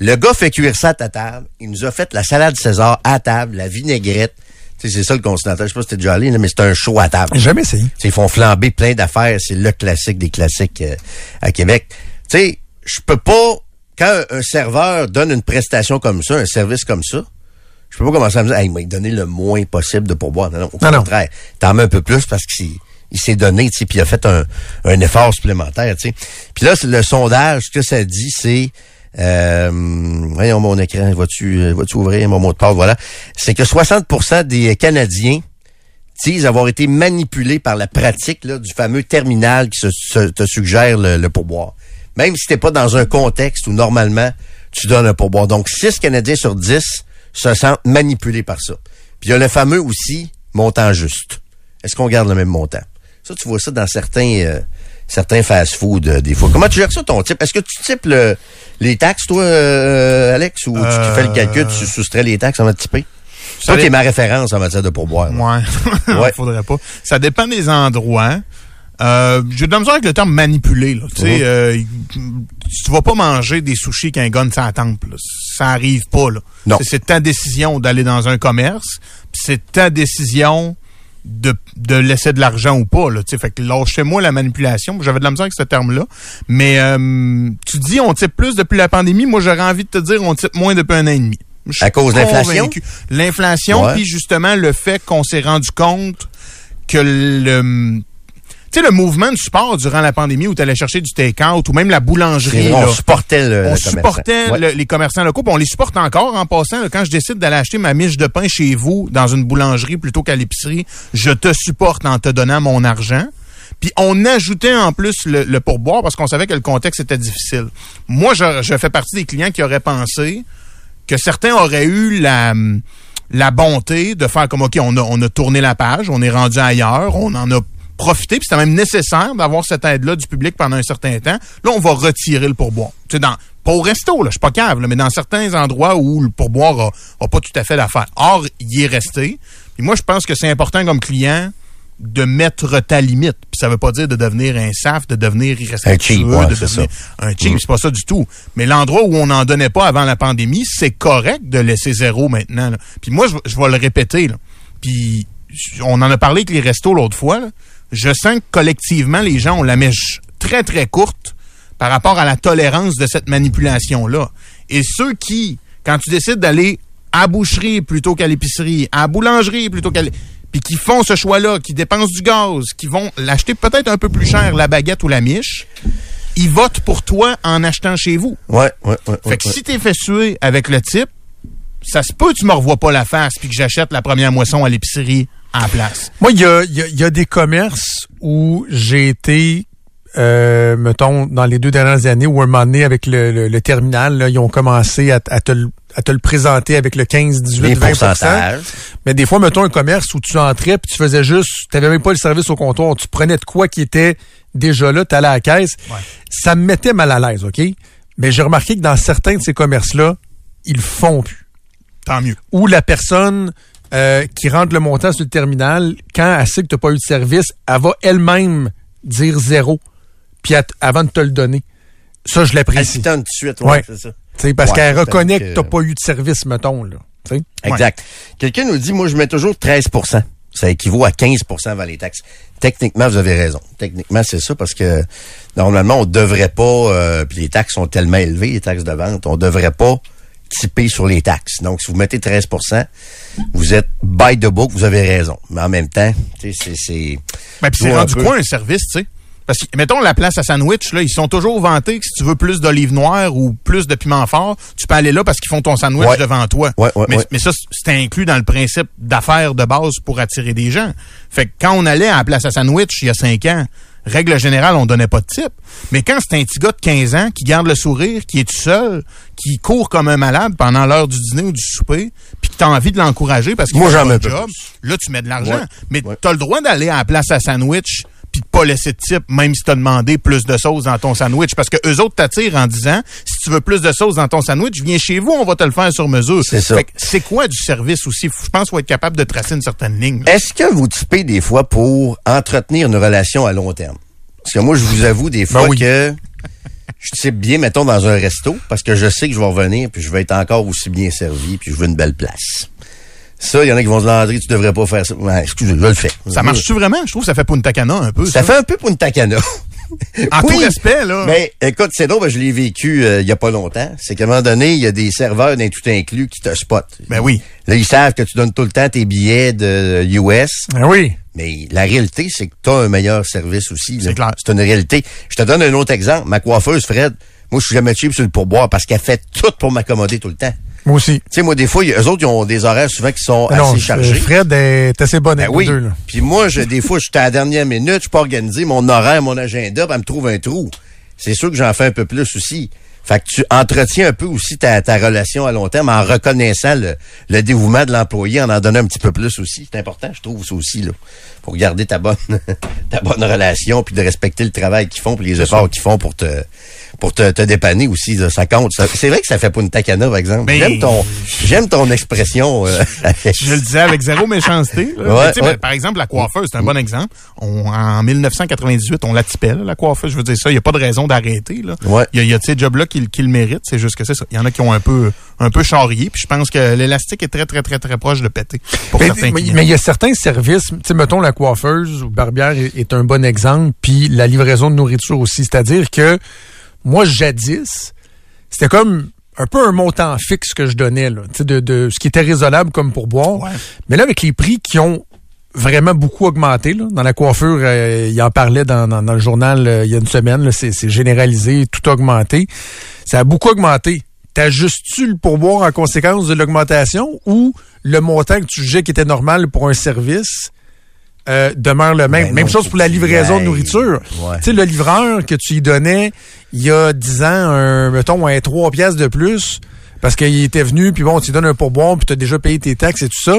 Le gars fait cuire ça à ta table. Il nous a fait la salade César à table, la vinaigrette. Tu sais, c'est ça le Continental. Je sais pas si t'es déjà allé, là, mais c'est un show à table. J'ai Jamais essayé. Tu sais, ils font flamber plein d'affaires. C'est le classique des classiques euh, à Québec. Tu sais, je peux pas... Quand un, serveur donne une prestation comme ça, un service comme ça, je peux pas commencer à me dire, hey, il m'a donné le moins possible de pourboire. Non, non, au Non, contraire. T'en mets un peu plus parce qu'il il s'est donné, tu sais, puis il a fait un, un effort supplémentaire, tu sais. Puis là, c'est le sondage, ce que ça dit, c'est... Euh, voyons mon écran, vas-tu euh, vas-tu ouvrir mon mot de passe, voilà. C'est que 60% des Canadiens disent avoir été manipulés par la pratique là, du fameux terminal qui te suggère le, le pourboire. Même si t'es pas dans un contexte où normalement tu donnes un pourboire. Donc 6 Canadiens sur 10 se sentent manipulés par ça. Puis il y a le fameux aussi montant juste. Est-ce qu'on garde le même montant? Ça, tu vois ça dans certains euh, certains fast-food euh, des fois. Comment tu gères ça ton type? Est-ce que tu types le, les taxes, toi, euh, Alex, ou tu Euh, fais le calcul, tu soustrais les taxes avant de typer? Ça Toi, dé- t'es ma référence en matière de pourboire. là. Ouais. Ouais. Faudrait pas. Ça dépend des endroits. Euh, j'ai de la misère avec le terme manipuler. Là. Tu sais, Mhm. euh, tu vas pas manger des sushis qu'un gun sa temple. là. Ça arrive pas. Là. Non. C'est- C'est ta décision d'aller dans un commerce. C'est ta décision de, de laisser de l'argent ou pas. Là. Fait que lâchez-moi la manipulation. J'avais de la misère avec ce terme-là. Mais euh, tu dis on type plus depuis la pandémie. Moi, j'aurais envie de te dire on type moins depuis un an et demi. À cause de l'inflation? L'inflation, puis justement le fait qu'on s'est rendu compte que le tu sais, le mouvement du sport durant la pandémie où tu allais chercher du take-out ou même la boulangerie, on supportait le, on le commerçant. supportait Ouais. les commerçants locaux, on les supporte encore en passant. là, quand je décide d'aller acheter ma miche de pain chez vous dans une boulangerie plutôt qu'à l'épicerie, je te supporte en te donnant mon argent. Puis on ajoutait en plus le, le pourboire parce qu'on savait que le contexte était difficile. Moi, je, je fais partie des clients qui auraient pensé que certains auraient eu la, la bonté de faire comme, OK, on a, on a tourné la page, on est rendu ailleurs, on en a profité, puis c'était même nécessaire d'avoir cette aide-là du public pendant un certain temps. Là, on va retirer le pourboire. Tu sais, dans, pas au resto, là, je suis pas cave, là, mais dans certains endroits où le pourboire a, a pas tout à fait d'affaire. Or, il est resté. Puis moi, je pense que c'est important comme client de mettre ta limite. Puis ça veut pas dire de devenir un saf, de devenir irrespectueux, Un cheap, ouais, de c'est devenir ça. un cheap, c'est pas ça du tout. Mais l'endroit où on n'en donnait pas avant la pandémie, c'est correct de laisser zéro maintenant. là. Puis moi, je, je vais le répéter. Là. Puis on en a parlé avec les restos l'autre fois. là. Je sens que collectivement, les gens ont la mèche très, très courte par rapport à la tolérance de cette manipulation-là. Et ceux qui, quand tu décides d'aller à la boucherie plutôt qu'à l'épicerie, à la boulangerie plutôt qu'à puis qui font ce choix-là, qui dépensent du gaz, qui vont l'acheter peut-être un peu plus cher, la baguette ou la miche, ils votent pour toi en achetant chez vous. Ouais, ouais, ouais. Fait que ouais. si t'es fait suer avec le type, ça se peut que tu me revois pas la face puis que j'achète la première moisson à l'épicerie place. Moi, il y a, y a- il y a des commerces où j'ai été euh, mettons, dans les deux dernières années, ou un moment donné, avec le, le- le terminal, là, ils ont commencé à, à te, le- à te le présenter avec le 15, 18, Les 20 pourcentages. Mais des fois, mettons un commerce où tu entrais puis tu faisais juste, tu même pas le service au comptoir, tu prenais de quoi qui était déjà là, tu allais à la caisse. Ça me mettait mal à l'aise, OK? Mais j'ai remarqué que dans certains de ces commerces-là, ils font plus. Tant mieux. Ou la personne euh, qui rentre le montant sur le terminal, quand elle sait que tu n'as pas eu de service, elle va elle-même dire zéro, puis elle- avant de te le donner. Ça, je Elle l'apprécie. donne tout de suite, ouais, Ouais. c'est ça. Parce Ouais, qu'elle reconnaît que- que tu n'as pas eu de service, mettons. Là. Exact. Quelqu'un nous dit, moi, je mets toujours 13% Ça équivaut à 15% avant les taxes. Techniquement, vous avez raison. Techniquement, c'est ça parce que normalement, on devrait pas, euh, puis les taxes sont tellement élevées, les taxes de vente, on devrait pas typer sur les taxes. Donc, si vous mettez 13% vous êtes by the book, vous avez raison. Mais en même temps, c'est... c'est Ben, puis c'est rendu peu. quoi un service, tu sais? Parce que, mettons, la place à sandwich, là, ils sont toujours vantés que si tu veux plus d'olive noire ou plus de piment fort, tu peux aller là parce qu'ils font ton sandwich Ouais. devant toi. Ouais, ouais, mais, ouais. mais ça, c'est inclus dans le principe d'affaires de base pour attirer des gens. Fait que quand on allait à la place à sandwich il y a cinq ans, règle générale, on donnait pas de type. Mais quand c'est un petit gars de 15 ans qui garde le sourire, qui est tout seul, qui court comme un malade pendant l'heure du dîner ou du souper, puis que t'as envie de l'encourager parce qu'il j'en un job, là, tu mets de l'argent. Ouais. Mais Ouais. t'as le droit d'aller à la place à sandwich puis de pas laisser de type, même si t'as demandé plus de sauce dans ton sandwich. Parce que eux autres t'attirent en disant, si tu veux plus de sauce dans ton sandwich, viens chez vous, on va te le faire sur mesure. C'est ça. Fait que c'est quoi du service aussi? Je pense qu'il faut être capable de tracer une certaine ligne. Est-ce que vous typez des fois pour entretenir une relation à long terme? Parce que moi, je vous avoue des fois Ben oui. que je type bien, mettons, dans un resto, parce que je sais que je vais revenir, puis je vais être encore aussi bien servi, puis je veux une belle place. Ça, il y en a qui vont se Landry, tu devrais pas faire ça. Ouais, excusez, je le fais. Ça marche-tu vraiment? Je trouve que ça fait Punta Cana un peu. Ça fait un peu pour une tacana. En tout respect, là. Mais écoute, c'est drôle, je l'ai vécu euh, il y a pas longtemps. C'est qu'à un moment donné, il y a des serveurs d'un tout inclus qui te spotent. Ben oui. Là, ils savent que tu donnes tout le temps tes billets de US. Ben oui. Mais la réalité, c'est que tu as un meilleur service aussi. C'est clair. C'est une réalité. Je te donne un autre exemple. Ma coiffeuse, Fred, moi, je suis jamais cheap sur le pourboire parce qu'elle fait tout pour m'accommoder tout le temps. Moi aussi. Tu sais, moi, des fois, eux autres, ils ont des horaires souvent qui sont Ben non, assez chargés. Fred est assez bon Ben avec oui. deux. Là. Puis moi, je, des fois, j'étais à la dernière minute, je suis pas organisé mon horaire, mon agenda, elle me trouve un trou. C'est sûr que j'en fais un peu plus aussi. Fait que tu entretiens un peu aussi ta, ta relation à long terme en reconnaissant le, le dévouement de l'employé, en en donnant un petit peu plus aussi. C'est important, je trouve, ça aussi, là. Pour garder ta bonne, ta bonne relation, puis de respecter le travail qu'ils font, puis les efforts qu'ils font pour te, pour te, te dépanner aussi, là. ça compte. C'est vrai que ça fait pas une tacana, par exemple. J'aime ton, j'aime ton expression. euh, Je le disais avec zéro méchanceté. là. Ouais, Mais tu sais, ouais. ben, par exemple, la coiffeuse, c'est un bon exemple. On, en 1998, on la là, la coiffeuse. Je veux dire ça, il n'y a pas de raison d'arrêter. là. Ouais. Il y a, y a ces jobs-là qui, qui le méritent. C'est juste que c'est ça. Il y en a qui ont un peu, un peu charrié. Puis je pense que l'élastique est très, très, très, très proche de péter pour Mais il y a certains services, tu sais, mettons la coiffeuse ou barbière est, est un bon exemple, puis la livraison de nourriture aussi. C'est-à-dire que moi, jadis, c'était comme un peu un montant fixe que je donnais, là, de, de ce qui était raisonnable comme pour boire. Ouais. Mais là, avec les prix qui ont vraiment beaucoup augmenté, là, dans la coiffure, euh, il en parlait dans, dans, dans le journal euh, il y a une semaine, c'est généralisé, tout a augmenté. Ça a beaucoup augmenté. T'ajustes-tu le pourboire en conséquence de l'augmentation ou le montant que tu jugeais qui était normal pour un service euh, demeure le même? Ben même non, chose pour la livraison de nourriture. Ouais. Tu sais, le livreur que tu y donnais il y a 10 ans, un, mettons, un 3 piastres de plus, parce qu'il était venu, puis bon, tu lui donnes un pourboire, puis tu as déjà payé tes taxes et tout ça.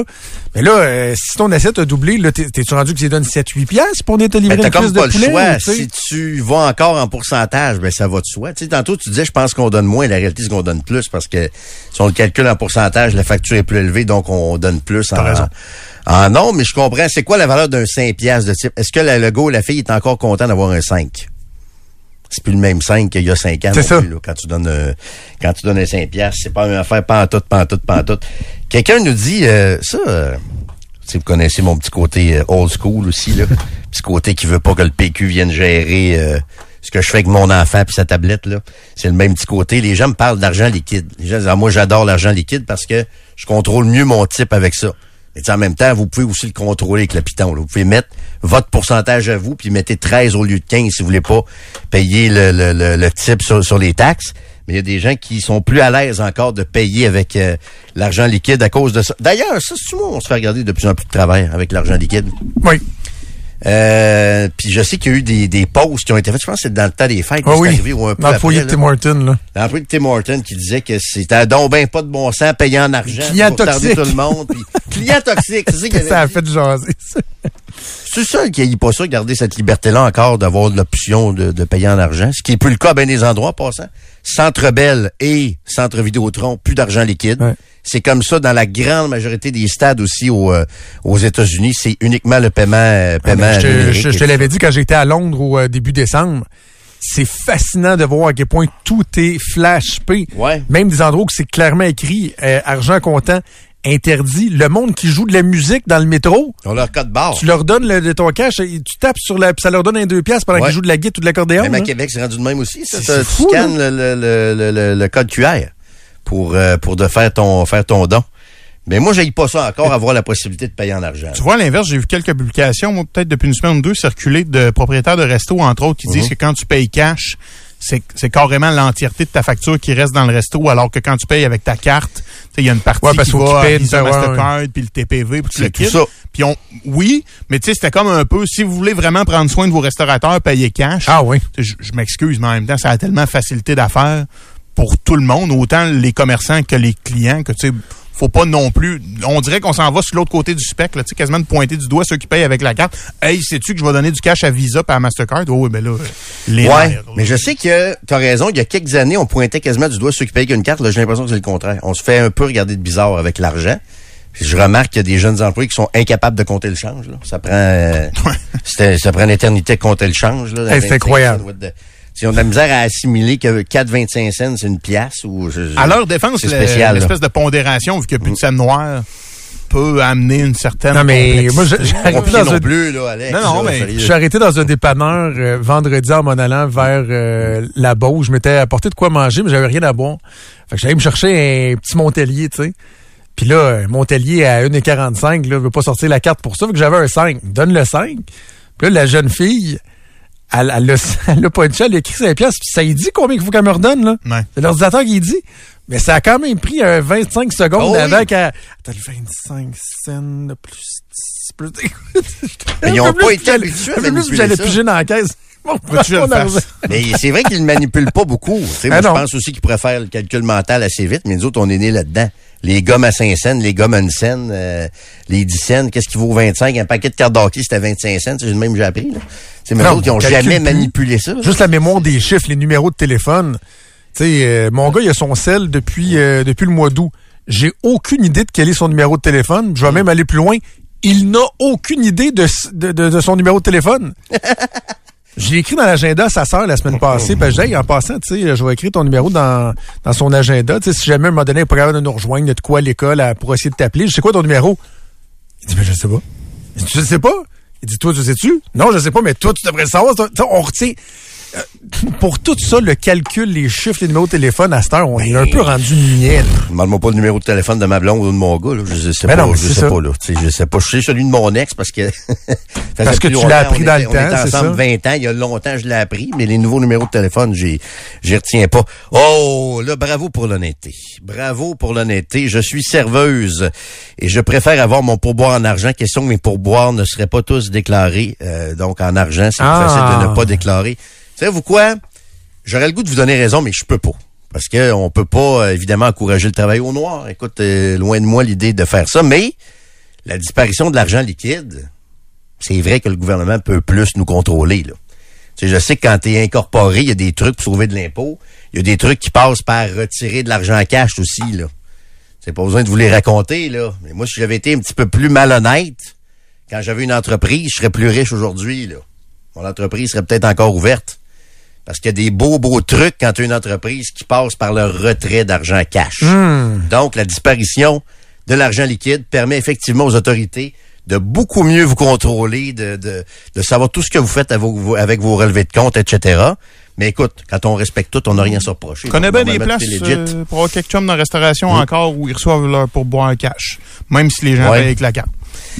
Mais là, euh, si ton assiette a doublé, là, t'es- t'es-tu rendu que tu lui donnes 7-8 piastres pour venir te livrer Ben, une comme pas de le poulet? choix. Si tu vas encore en pourcentage, ben ça va de soi. Sais, tantôt, tu disais, je pense qu'on donne moins. La réalité, c'est qu'on donne plus parce que si on le calcule en pourcentage, la facture est plus élevée, donc on donne plus en, raison. En non, mais je comprends. C'est quoi la valeur d'un 5 piastres de type? Est-ce que la- le ou la fille est encore content d'avoir un 5? C'est plus le même 5 qu'il y a 5 ans. C'est ça. plus, là. quand tu donnes euh, quand tu donnes un 5 piastres, c'est pas une affaire pas en tout, pas en tout, pas en tout. Quelqu'un nous dit euh, ça euh, si vous connaissez mon petit côté euh, old school aussi, là. petit côté qui veut pas que le PQ vienne gérer euh, ce que je fais avec mon enfant puis sa tablette, là. C'est le même petit côté. Les gens me parlent d'argent liquide. Les gens disent, ah, moi, j'adore l'argent liquide parce que je contrôle mieux mon type avec ça. Sais, en même temps, vous pouvez aussi le contrôler avec le piton. là. Vous pouvez mettre votre pourcentage à vous, puis mettez 13 au lieu de 15 si vous voulez pas payer le, le, le, type sur, sur les taxes. Mais il y a des gens qui sont plus à l'aise encore de payer avec euh, l'argent liquide à cause de ça. D'ailleurs, ça, c'est on se fait regarder de plus en plus de travers avec l'argent liquide? Oui. Euh, puis je sais qu'il y a eu des, des posts qui ont été faits. Je pense que c'est dans le temps des fêtes Ah oui, arrivé ou un peu dans le après, foyer de. Tim Horton, là. Dans le foyer de Tim Horton qui disait que c'était donc ben pas de bon sens payé en argent Client pour toxique. tout le monde. Puis, client toxique, c'est ça qu'il Ça a fait jaser, ça? C'est ça qu'il n'est pas de garder cette liberté-là encore d'avoir l'option de, de payer en argent, ce qui est plus le cas à bien des endroits en passant. Centre Bell et Centre Vidéotron, plus d'argent liquide. Ouais. C'est comme ça dans la grande majorité des stades aussi au, euh, aux États-Unis. C'est uniquement le paiement, euh, Ah, paiement je, te- numérique. je- je te l'avais dit quand j'étais à Londres au euh, début décembre. C'est fascinant de voir à quel point tout est flash pay. Ouais. Même des endroits où c'est clairement écrit euh, argent comptant interdit. Le monde qui joue de la musique dans le métro, On leur code barre. tu leur donnes le, de ton cash, et tu tapes sur la, puis ça leur donne un deux piastres pendant Ouais. qu'ils jouent de la guitare ou de l'accordéon. Même à là. Québec, c'est rendu de même aussi. Ça, tu fou, scannes le, le, le, le- le- le code QR pour, euh, pour de faire ton, faire ton don. Mais moi, j'ai pas ça encore, avoir la possibilité de payer en argent. Tu vois, à l'inverse, j'ai vu quelques publications, moi, peut-être depuis une semaine ou deux, circuler de propriétaires de restos, entre autres, qui Mhm. disent que quand tu payes cash, c'est c'est carrément l'entièreté de ta facture qui reste dans le resto, alors que quand tu payes avec ta carte, tu sais, il y a une partie Ouais, parce qui va paye Mastercard, puis le TPV, puis le kit. Puis on, oui, mais tu sais, c'était comme un peu, si vous voulez vraiment prendre soin de vos restaurateurs, payer cash. Ah oui. Je m'excuse, mais en même temps, ça a tellement facilité d'affaires pour tout le monde, autant les commerçants que les clients, que tu sais, faut pas non plus. On dirait qu'on s'en va sur l'autre côté du spectre, tu sais, quasiment de pointer du doigt ceux qui payent avec la carte. Hey, sais-tu que je vais donner du cash à Visa et à Mastercard? Oh, oui, ben là, les Ouais, nerfs, mais je sais que tu as raison. Il y a quelques années, on pointait quasiment du doigt ceux qui payent qu'une carte. Là, j'ai l'impression que c'est le contraire. On se fait un peu regarder de bizarre avec l'argent. Je remarque qu'il y a des jeunes employés qui sont incapables de compter le change. Là. Ça prend, euh, ça prend une éternité de compter le change. Là, c'est 25 incroyable. On a de la misère à assimiler que 4,25 cents, c'est une pièce ou je- je- À leur défense, l'espèce de pondération, vu qu'il n'y a plus de scène noire, peut amener une certaine. Non, mais moi, j'arrive dans non un- plus, là, Alex. Non, non, là, mais. Je suis arrêté dans un dépanneur euh, vendredi en m'en allant vers euh, la Beauce. Je m'étais apporté de quoi manger, mais j'avais rien à boire. Fait que j'allais me chercher un petit Montelier, tu sais. Puis là, un Montelier à 1,45, là, veut pas sortir la carte pour ça. Fait que j'avais un 5. Donne le 5. Puis là, la jeune fille, elle, elle, elle l'a punché, elle a écrit 5 piastres. Ça y dit combien il faut qu'elle me redonne, là. Ouais. C'est l'ordinateur qui dit. Mais ça a quand même pris un 25 secondes Oh oui. avant qu'elle... Attends, le 25 cents, plus 10, plus... Mais ils Un ont peu pas plus été habitués à peu plus que manipuler J'allais piger dans la caisse. Mais c'est vrai qu'ils ne manipulent pas beaucoup. Ah je pense aussi qu'ils préfèrent le calcul mental assez vite, mais nous autres, on est nés là-dedans. Les gommes à 5 cents, les gommes à une scène, euh, les 10 cents, qu'est-ce qui vaut 25? Un paquet de cartes d'hockey, c'était 25 cents. C'est le même j'ai appris. Autres, ils on n'ont jamais manipulé ça. Juste la mémoire des chiffres, les numéros de téléphone. Tu sais, euh, mon gars, il a son sel depuis, euh, depuis le mois d'août. J'ai aucune idée de quel est son numéro de téléphone. Je vais même aller plus loin. Il n'a aucune idée de, de- de son numéro de téléphone. J'ai écrit dans l'agenda à sa sœur la semaine passée. Parce j'ai en passant, tu sais, je vais écrire ton numéro dans, dans son agenda. Tu sais, si jamais un moment donné, n'est pas de nous rejoindre, de quoi à l'école à- pour essayer de t'appeler. Je sais quoi ton numéro? Il dit, mais je sais pas. Tu sais pas? Il dit, toi, tu sais-tu? Non, je sais pas, mais toi, tu devrais le savoir. On retient. Euh, Pour tout ça, le calcul, les chiffres, les numéros de téléphone, à cette heure, on est un peu rendu niais. Demande-moi pas le numéro de téléphone de ma blonde ou de mon gars. Là. Je sais Ben pas. non, je sais ça. pas. Là. Je sais pas. Je sais celui de mon ex parce que. Parce que tu l'as appris dans était- le On était temps, ensemble ça? 20 ans. Il y a longtemps, je l'ai appris, mais les nouveaux numéros de téléphone, j'ai, j'y retiens pas. Oh, là, bravo pour l'honnêteté. Bravo pour l'honnêteté. Je suis serveuse et je préfère avoir mon pourboire en argent. Question que mes pourboires ne seraient pas tous déclarés. euh, donc, en argent, c'est plus Ah. facile de ne pas déclarer. Savez-vous quoi? J'aurais le goût de vous donner raison, mais je peux pas. Parce que on peut pas, euh, évidemment, encourager le travail au noir. Écoute, euh, loin de moi l'idée de faire ça, mais la disparition de l'argent liquide, c'est vrai que le gouvernement peut plus nous contrôler. Je sais que quand tu es incorporé, il y a des trucs pour sauver de l'impôt. Il y a des trucs qui passent par retirer de l'argent cash aussi. là. C'est pas besoin de vous les raconter. là. Mais moi, si j'avais été un petit peu plus malhonnête, quand j'avais une entreprise, je serais plus riche aujourd'hui. Mon entreprise serait peut-être encore ouverte. Parce qu'il y a des beaux, beaux trucs quand tu as une entreprise qui passe par le retrait d'argent cash. Donc, la disparition de l'argent liquide permet effectivement aux autorités de beaucoup mieux vous contrôler, de, de, de savoir tout ce que vous faites avec vos, avec vos relevés de compte, etc. Mais écoute, quand on respecte tout, on n'a rien à se reprocher. Je connais bien des places euh, pour avoir quelques chums dans la restauration encore où ils reçoivent leur pourboire en cash, même si les gens Ouais. payent avec la carte.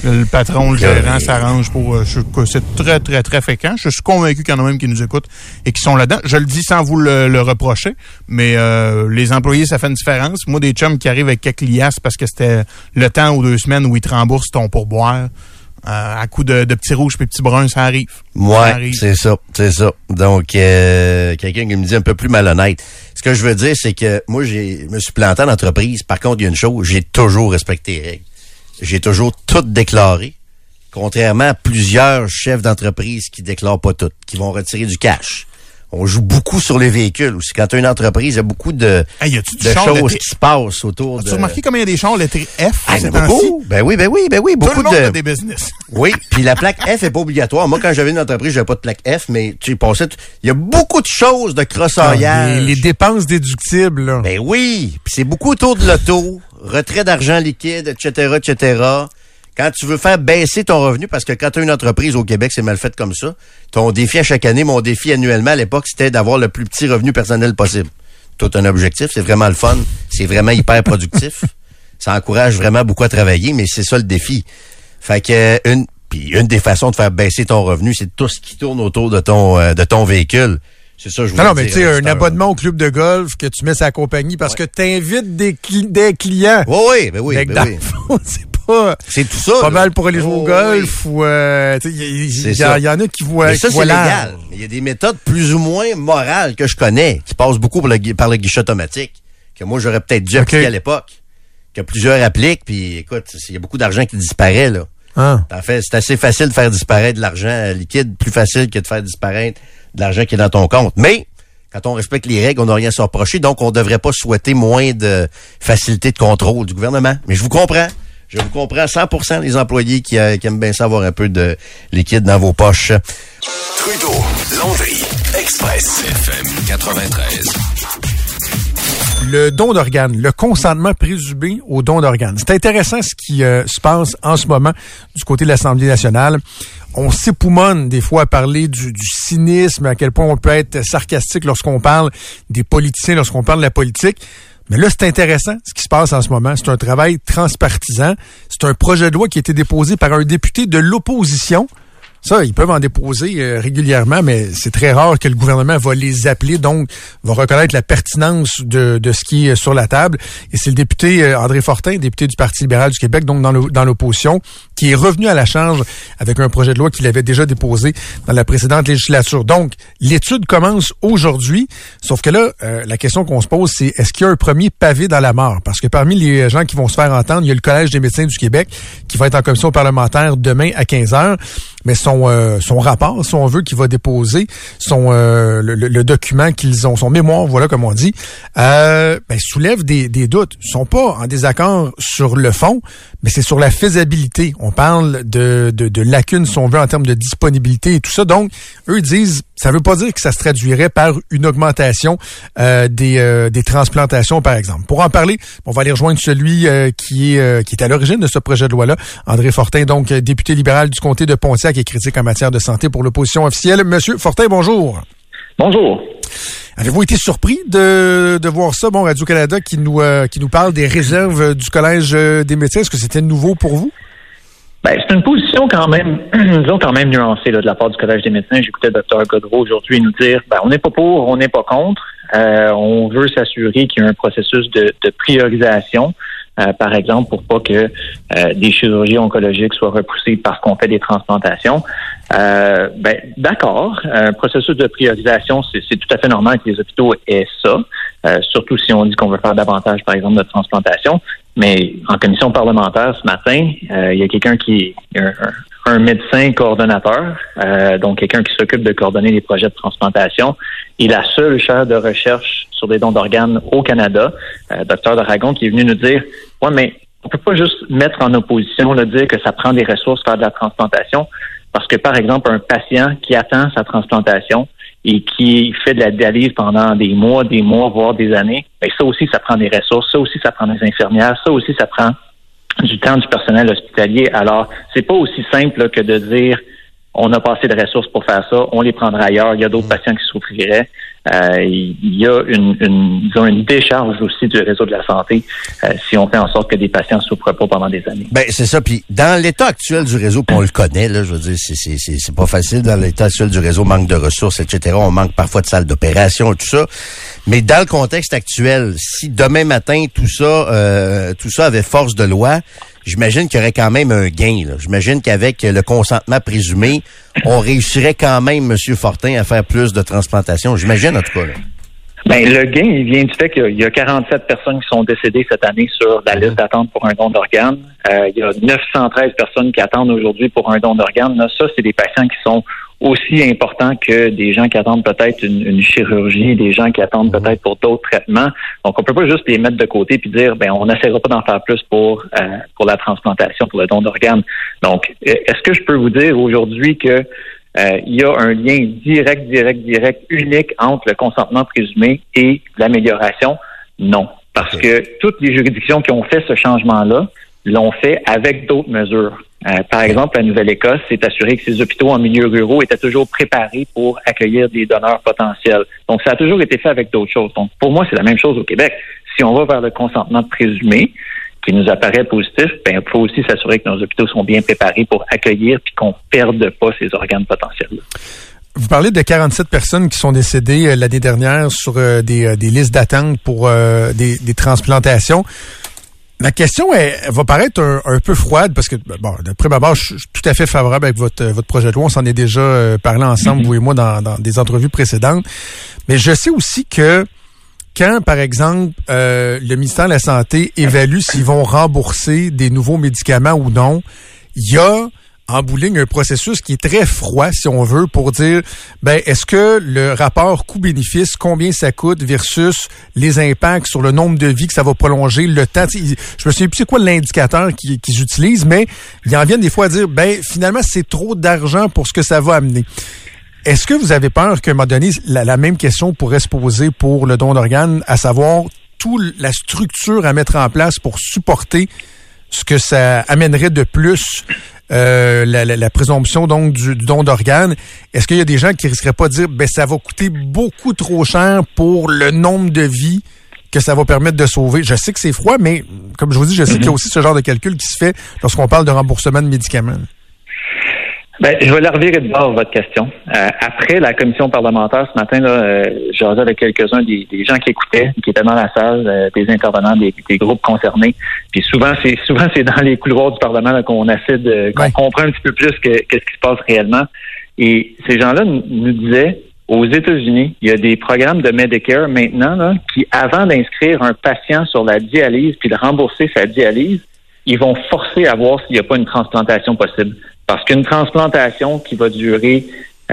Le patron, le gérant s'arrange pour... euh, je- c'est très, très, très fréquent. Je suis convaincu qu'il y en a même qui nous écoutent et qui sont là-dedans. Je le dis sans vous le, le reprocher, mais euh, les employés, ça fait une différence. Moi, des chums qui arrivent avec quelques liasses parce que c'était le temps ou deux semaines où ils te remboursent ton pourboire, à coup de, de petits rouges et petits bruns, ça arrive. Ça Ouais, c'est ça, c'est ça. Donc, euh, quelqu'un qui me dit un peu plus malhonnête. Ce que je veux dire, c'est que moi, j'ai me suis planté en entreprise. Par contre, il y a une chose, j'ai toujours respecté les règles. J'ai toujours tout déclaré. Contrairement à plusieurs chefs d'entreprise qui déclarent pas tout, qui vont retirer du cash. On joue beaucoup sur les véhicules aussi. Quand tu as une entreprise, il y a beaucoup de, Hey, y de choses qui se passent autour As-tu de... remarqué combien il y a des chars lettrés F Ah, ces beaucoup. Ben oui, ben oui, ben oui. Tout Beaucoup le monde de... a des business. Oui, puis la plaque F est pas obligatoire. Moi, quand j'avais une entreprise, j'avais pas de plaque F, mais tu passais... Il y a beaucoup de choses de crossoyage. les, les dépenses déductibles, là. Ben oui, puis c'est beaucoup autour de l'auto, retrait d'argent liquide, etc., etc. Quand tu veux faire baisser ton revenu, parce que quand tu as une entreprise au Québec, c'est mal fait comme ça, ton défi à chaque année, mon défi annuellement à l'époque, c'était d'avoir le plus petit revenu personnel possible. Tout un objectif, c'est vraiment le fun, c'est vraiment hyper productif. ça encourage vraiment beaucoup à travailler, mais c'est ça le défi. Fait que euh, une puis une des façons de faire baisser ton revenu, c'est tout ce qui tourne autour de ton euh, de ton véhicule. C'est ça que je Non, voulais non, mais dire, tu sais, un abonnement au club de golf que tu mets sa compagnie parce que tu invites des, cli- des clients. Oui, oui, ben oui, ben dans oui. c'est C'est tout ça. pas là. mal pour aller jouer au golf ou... euh, Il y, en a qui voient Mais ça, c'est légal. Il y a des méthodes plus ou moins morales que je connais, qui passent beaucoup par le, gui- par le guichet automatique, que moi, j'aurais peut-être dû appliquer à l'époque, que plusieurs appliquent, puis écoute, il y a beaucoup d'argent qui disparaît, là. Hein? En fait, c'est assez facile de faire disparaître de l'argent liquide, plus facile que de faire disparaître de l'argent qui est dans ton compte. Mais, quand on respecte les règles, on n'a rien à se reprocher, donc on ne devrait pas souhaiter moins de facilité de contrôle du gouvernement. Mais je vous comprends. Je vous comprends 100% les employés qui, euh, qui aiment bien ça avoir un peu de liquide dans vos poches. Trudeau, Landry, Express, FM 93. le don d'organes, le consentement présumé au don d'organes. C'est intéressant ce qui euh, se passe en ce moment du côté de l'Assemblée nationale. On s'époumonne des fois à parler du, du cynisme, à quel point on peut être sarcastique lorsqu'on parle des politiciens, lorsqu'on parle de la politique. Mais là, c'est intéressant ce qui se passe en ce moment. C'est un travail transpartisan. C'est un projet de loi qui a été déposé par un député de l'opposition. Ça, ils peuvent en déposer euh, régulièrement, mais c'est très rare que le gouvernement va les appeler, donc va reconnaître la pertinence de, de ce qui est sur la table. Et c'est le député euh, André Fortin, député du Parti libéral du Québec, donc dans l'opposition, qui est revenu à la charge avec un projet de loi qu'il avait déjà déposé dans la précédente législature. Donc, l'étude commence aujourd'hui, sauf que là, euh, la question qu'on se pose, c'est est-ce qu'il y a un premier pavé dans la mort? Parce que parmi les gens qui vont se faire entendre, il y a le Collège des médecins du Québec qui va être en commission parlementaire demain à 15 heures, mais son, euh, son rapport, si on veut, qu'il va déposer, son, euh, le, le- document qu'ils ont, son mémoire, voilà comme on dit, euh, ben, soulève des, des doutes. Ils sont pas en désaccord sur le fond, mais c'est sur la faisabilité. On parle de, de, de lacunes, si on veut, en termes de disponibilité et tout ça. Donc, eux disent, ça veut pas dire que ça se traduirait par une augmentation euh, des, euh, des transplantations, par exemple. Pour en parler, on va aller rejoindre celui euh, qui est qui est à l'origine de ce projet de loi-là, André Fortin, donc député libéral du comté de Pontiac et critique en matière de santé pour l'opposition officielle. Monsieur Fortin, bonjour. Bonjour. Avez-vous été surpris de, de voir ça, bon, Radio-Canada, qui nous euh, qui nous parle des réserves du Collège euh, des médecins? Est-ce que c'était nouveau pour vous? Ben, c'est une position quand même, disons quand même nuancée là, de la part du Collège des médecins. J'écoutais le Dr Godreau aujourd'hui nous dire ben, on n'est pas pour, on n'est pas contre. Euh, on veut s'assurer qu'il y a un processus de, de priorisation, euh, par exemple, pour pas que euh, des chirurgies oncologiques soient repoussées parce qu'on fait des transplantations. Euh, ben, d'accord. Un processus de priorisation, c'est tout à fait normal que les hôpitaux aient ça, euh, surtout si on dit qu'on veut faire davantage, par exemple, de transplantation. Mais en commission parlementaire ce matin, euh, il y a quelqu'un qui un, un médecin coordonnateur, euh, donc quelqu'un qui s'occupe de coordonner les projets de transplantation, et la seule chaire de recherche sur des dons d'organes au Canada, euh, docteur Dragon, qui est venu nous dire, ouais, mais on peut pas juste mettre en opposition, le dire que ça prend des ressources faire de la transplantation, parce que par exemple un patient qui attend sa transplantation et qui fait de la dialyse pendant des mois, des mois, voire des années, ben ça aussi, ça prend des ressources, ça aussi, ça prend des infirmières, ça aussi, ça prend du temps du personnel hospitalier. Alors, c'est pas aussi simple que de dire on a pas assez de ressources pour faire ça, on les prendra ailleurs, il y a d'autres patients qui souffriraient. Euh, il y a une, une, disons, une décharge aussi du réseau de la santé euh, si on fait en sorte que des patients ne souffrent pas pendant des années. Ben, c'est ça. Puis dans l'état actuel du réseau, on le connaît, là, je veux dire, c'est, pas facile dans l'état actuel du réseau, manque de ressources, etc. On manque parfois de salles d'opération et tout ça. Mais dans le contexte actuel, si demain matin tout ça, euh, tout ça avait force de loi, j'imagine qu'il y aurait quand même un gain. là. J'imagine qu'avec le consentement présumé, on réussirait quand même, Monsieur Fortin, à faire plus de transplantations. J'imagine en tout cas. là. Ben, le gain, il vient du fait qu'il y a 47 personnes qui sont décédées cette année sur la liste d'attente pour un don d'organes. Euh, il y a 913 personnes qui attendent aujourd'hui pour un don d'organes. Ça, c'est des patients qui sont aussi importants que des gens qui attendent peut-être une, une chirurgie, des gens qui attendent peut-être pour d'autres traitements. Donc, on peut pas juste les mettre de côté puis dire, ben, on n'essaiera pas d'en faire plus pour euh, pour la transplantation, pour le don d'organes. Donc, euh, est-ce que je peux vous dire aujourd'hui que euh, il y a un lien direct, direct, direct, unique entre le consentement présumé et l'amélioration? Non. Parce que toutes les juridictions qui ont fait ce changement-là l'ont fait avec d'autres mesures. Euh, par exemple, la Nouvelle-Écosse s'est assurée que ses hôpitaux en milieu ruraux étaient toujours préparés pour accueillir des donneurs potentiels. Donc, ça a toujours été fait avec d'autres choses. Donc, pour moi, c'est la même chose au Québec. Si on va vers le consentement présumé, qui nous apparaît positif, ben, il faut aussi s'assurer que nos hôpitaux sont bien préparés pour accueillir puis qu'on perde pas ces organes potentiels. Vous parlez de 47 personnes qui sont décédées euh, l'année dernière sur euh, des, listes d'attente pour des transplantations. Ma question est, elle va paraître un, un peu froide parce que, bon, d'après ma je suis tout à fait favorable avec votre, euh, votre projet de loi. On s'en est déjà euh, parlé ensemble, vous et moi, dans, dans des entrevues précédentes. Mais je sais aussi que quand, par exemple, euh, le ministère de la Santé évalue s'ils vont rembourser des nouveaux médicaments ou non, il y a en un processus qui est très froid, si on veut, pour dire, ben, est-ce que le rapport coût-bénéfice, combien ça coûte versus les impacts sur le nombre de vies que ça va prolonger, le temps. Je me souviens plus c'est quoi l'indicateur qu'ils utilisent, mais ils en viennent des fois à dire, ben, finalement, c'est trop d'argent pour ce que ça va amener. Est-ce que vous avez peur qu'à un moment donné, la, la même question pourrait se poser pour le don d'organes, à savoir toute la structure à mettre en place pour supporter ce que ça amènerait de plus euh, la, la- la présomption donc du, du don d'organes. Est-ce qu'il y a des gens qui risqueraient pas de dire ben ça va coûter beaucoup trop cher pour le nombre de vies que ça va permettre de sauver? Je sais que c'est froid, mais comme je vous dis, je sais qu'il y a aussi ce genre de calcul qui se fait lorsqu'on parle de remboursement de médicaments. Ben, je vais la revirer de bord, votre question. Euh, après la commission parlementaire ce matin, là, euh, avec quelques-uns des, des gens qui écoutaient, qui étaient dans la salle, euh, des intervenants, des, des groupes concernés. Puis souvent, c'est souvent c'est dans les couloirs du Parlement là, qu'on essaie de qu'on Ouais. comprend un petit peu plus que, qu'est-ce qui se passe réellement. Et ces gens-là nous nous disaient aux États-Unis, il y a des programmes de Medicare maintenant là, qui, avant d'inscrire un patient sur la dialyse puis de rembourser sa dialyse, ils vont forcer à voir s'il n'y a pas une transplantation possible. Parce qu'une transplantation qui va durer,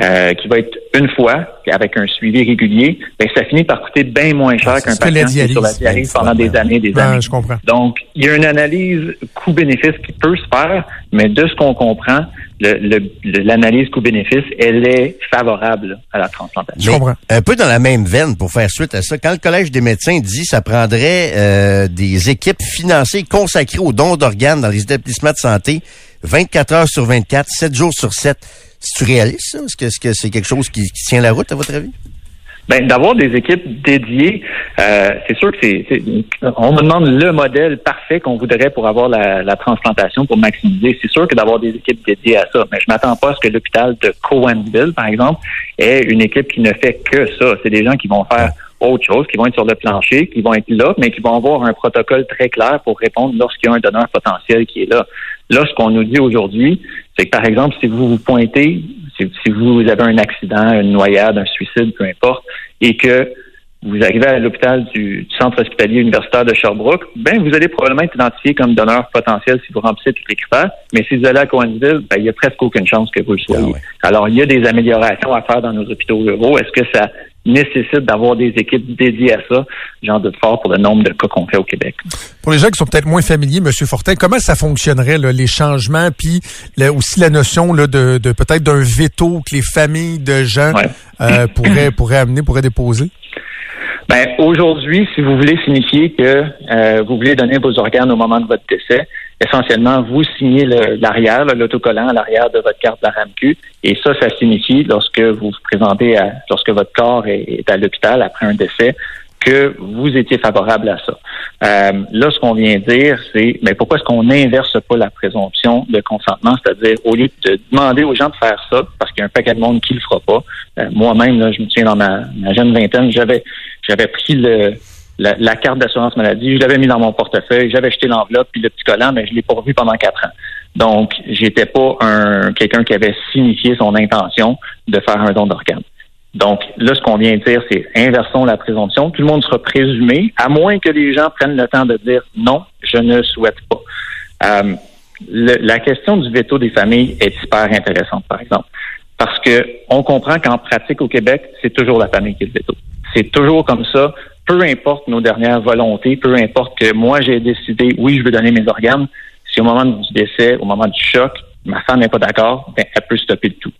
euh, qui va être une fois, avec un suivi régulier, ben, ça finit par coûter bien moins cher Ah, qu'un patient qui est sur la dialyse. pendant des années et des Ben, années. je comprends. Donc, il y a une analyse coût-bénéfice qui peut se faire, mais de ce qu'on comprend, l'analyse coût-bénéfice, elle est favorable à la transplantation. Je comprends. Un peu dans la même veine pour faire suite à ça. Quand le Collège des médecins dit ça prendrait euh, des équipes financées consacrées aux dons d'organes dans les établissements de santé 24 heures sur 24, 7 jours sur 7. C'est-tu réaliste, ça? Est-ce que est-ce que c'est quelque chose qui, qui tient la route, à votre avis? Ben, d'avoir des équipes dédiées, euh, c'est sûr que c'est, c'est- on me demande le modèle parfait qu'on voudrait pour avoir la, la transplantation pour maximiser. C'est sûr que d'avoir des équipes dédiées à ça, mais je m'attends pas à ce que l'hôpital de Cohenville, par exemple, ait une équipe qui ne fait que ça. C'est des gens qui vont faire autre chose, qui vont être sur le plancher, qui vont être là, mais qui vont avoir un protocole très clair pour répondre lorsqu'il y a un donneur potentiel qui est là. Là, ce qu'on nous dit aujourd'hui, c'est que, par exemple, si vous vous pointez, si, si vous avez un accident, une noyade, un suicide, peu importe, et que vous arrivez à l'hôpital du, du centre hospitalier universitaire de Sherbrooke, ben vous allez probablement être identifié comme donneur potentiel si vous remplissez tous les critères. Mais si vous allez à Cohenville, ben, il y a presque aucune chance que vous le soyez. Ah. Alors, il y a des améliorations à faire dans nos hôpitaux ruraux. Est-ce que ça nécessite d'avoir des équipes dédiées à ça? J'en doute fort pour le nombre de cas qu'on fait au Québec. Pour les gens qui sont peut-être moins familiers, Monsieur Fortin, comment ça fonctionnerait là, les changements, puis là, aussi la notion là, de, de peut-être d'un veto que les familles de gens Ouais. euh, pourraient pourraient amener, pourraient déposer? Ben, aujourd'hui, si vous voulez signifier que euh, vous voulez donner vos organes au moment de votre décès, essentiellement, vous signez l'arrière, l'autocollant à l'arrière de votre carte de la et ça, ça signifie, lorsque vous vous présentez à, lorsque votre corps est, à l'hôpital après un décès, que vous étiez favorable à ça. Euh, là, ce qu'on vient dire, c'est, mais pourquoi est-ce qu'on n'inverse pas la présomption de consentement, c'est-à-dire au lieu de demander aux gens de faire ça, parce qu'il y a un paquet de monde qui le fera pas. euh, Moi-même, je me souviens dans ma, ma jeune vingtaine, j'avais j'avais pris le la, carte d'assurance maladie, je l'avais mis dans mon portefeuille, j'avais jeté l'enveloppe puis le petit collant, mais je l'ai pas revu pendant quatre ans. Donc, j'étais pas un quelqu'un qui avait signifié son intention de faire un don d'organes. Donc, là, ce qu'on vient de dire, c'est inversons la présomption. Tout le monde sera présumé, à moins que les gens prennent le temps de dire non, je ne souhaite pas. Euh, la question du veto des familles est hyper intéressante, par exemple. Parce que on comprend qu'en pratique au Québec, c'est toujours la famille qui est le veto. C'est toujours comme ça. Peu importe nos dernières volontés, peu importe que moi j'ai décidé, oui, je veux donner mes organes. Si au moment du décès, au moment du choc, ma femme n'est pas d'accord, ben, elle peut stopper le tout.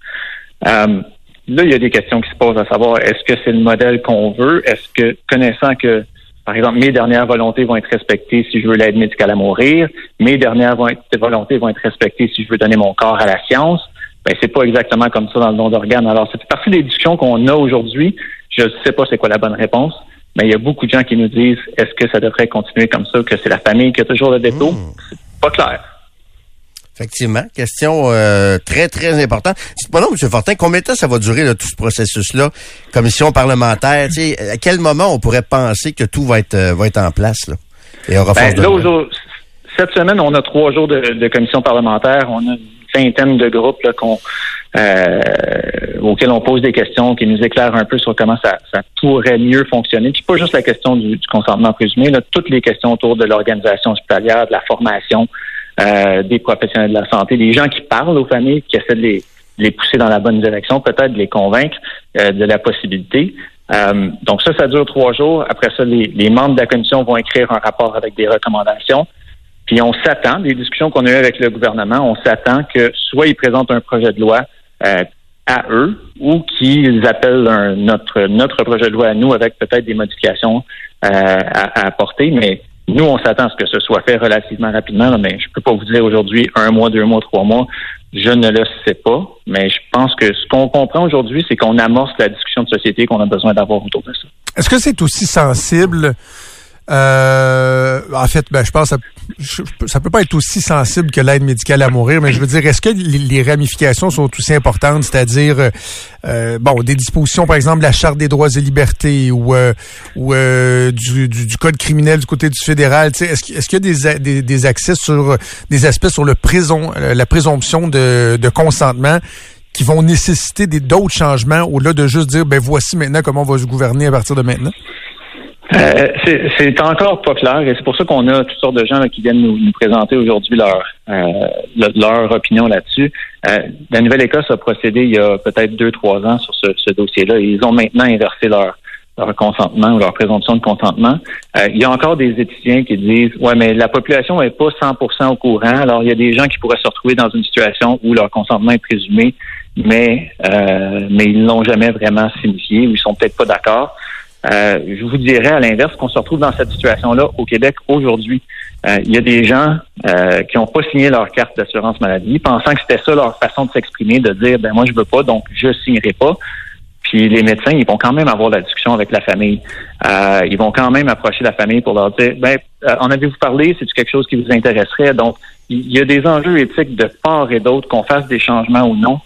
Euh, là, il y a des questions qui se posent à savoir est-ce que c'est le modèle qu'on veut? Est-ce que, connaissant que, par exemple, mes dernières volontés vont être respectées si je veux l'aide médicale à mourir, mes dernières volontés vont être respectées si je veux donner mon corps à la science, ben c'est pas exactement comme ça dans le don d'organes. Alors, c'est partie des discussions qu'on a aujourd'hui. Je ne sais pas c'est quoi la bonne réponse, mais il y a beaucoup de gens qui nous disent est-ce que ça devrait continuer comme ça, que c'est la famille qui a toujours le veto? C'est pas clair. Effectivement, question euh, très, très importante. Dites-moi non, M. Fortin, combien de temps ça va durer, là, tout ce processus-là? Commission parlementaire, tu sais, à quel moment on pourrait penser que tout va être, euh, va être en place, là? Et aura force Ben, là, cette semaine, on a trois jours de, de commission parlementaire. On a de groupes qu'on, euh, auxquels on pose des questions, qui nous éclairent un peu sur comment ça, pourrait mieux fonctionner. Puis pas juste la question du, du consentement présumé, là, toutes les questions autour de l'organisation hospitalière, de la formation euh, des professionnels de la santé, des gens qui parlent aux familles, qui essaient de les, de les pousser dans la bonne direction, peut-être de les convaincre euh, de la possibilité. Euh, donc ça, ça dure trois jours. Après ça, les, les membres de la commission vont écrire un rapport avec des recommandations. Puis on s'attend, des discussions qu'on a eues avec le gouvernement, on s'attend que soit ils présentent un projet de loi euh, à eux ou qu'ils appellent un- notre notre projet de loi à nous avec peut-être des modifications euh, à, à apporter. Mais nous, on s'attend à ce que ce soit fait relativement rapidement. là, mais je peux pas vous dire aujourd'hui un mois, deux mois, trois mois. Je ne le sais pas. Mais je pense que ce qu'on comprend aujourd'hui, c'est qu'on amorce la discussion de société qu'on a besoin d'avoir autour de ça. Est-ce que c'est aussi sensible? Euh, en fait, ben, je pense ça, ça peut pas être aussi sensible que l'aide médicale à mourir, mais je veux dire, est-ce que les, ramifications sont aussi importantes, c'est-à-dire, euh, euh, bon, des dispositions, par exemple, la Charte des droits et libertés ou, euh, ou euh, du, du, du code criminel du côté du fédéral, est-ce, est-ce qu'il y a des, des, des accès sur des aspects sur le prison, euh, la présomption de, de consentement qui vont nécessiter d'autres changements au-delà de juste dire, ben voici maintenant comment on va se gouverner à partir de maintenant? Euh, c'est encore pas clair et c'est pour ça qu'on a toutes sortes de gens là, qui viennent nous, nous présenter aujourd'hui leur euh, le- leur opinion là-dessus. Euh, la Nouvelle-Écosse a procédé il y a peut-être deux trois ans sur ce, ce dossier-là. Ils ont maintenant inversé leur leur consentement ou leur présomption de consentement. Euh, il y a encore des étudiants qui disent ouais mais la population est pas 100% au courant. Alors il y a des gens qui pourraient se retrouver dans une situation où leur consentement est présumé, mais euh, mais ils l'ont jamais vraiment signifié ou ils sont peut-être pas d'accord. Euh, je vous dirais à l'inverse qu'on se retrouve dans cette situation-là au Québec aujourd'hui. Euh, il y a des gens euh, qui n'ont pas signé leur carte d'assurance maladie, pensant que c'était ça leur façon de s'exprimer, de dire ben moi je veux pas, donc je signerai pas. Puis les médecins, ils vont quand même avoir la discussion avec la famille. Euh, ils vont quand même approcher la famille pour leur dire ben euh, en avez-vous parlé, c'est quelque chose qui vous intéresserait? Donc il y a des enjeux éthiques de part et d'autre, qu'on fasse des changements ou non.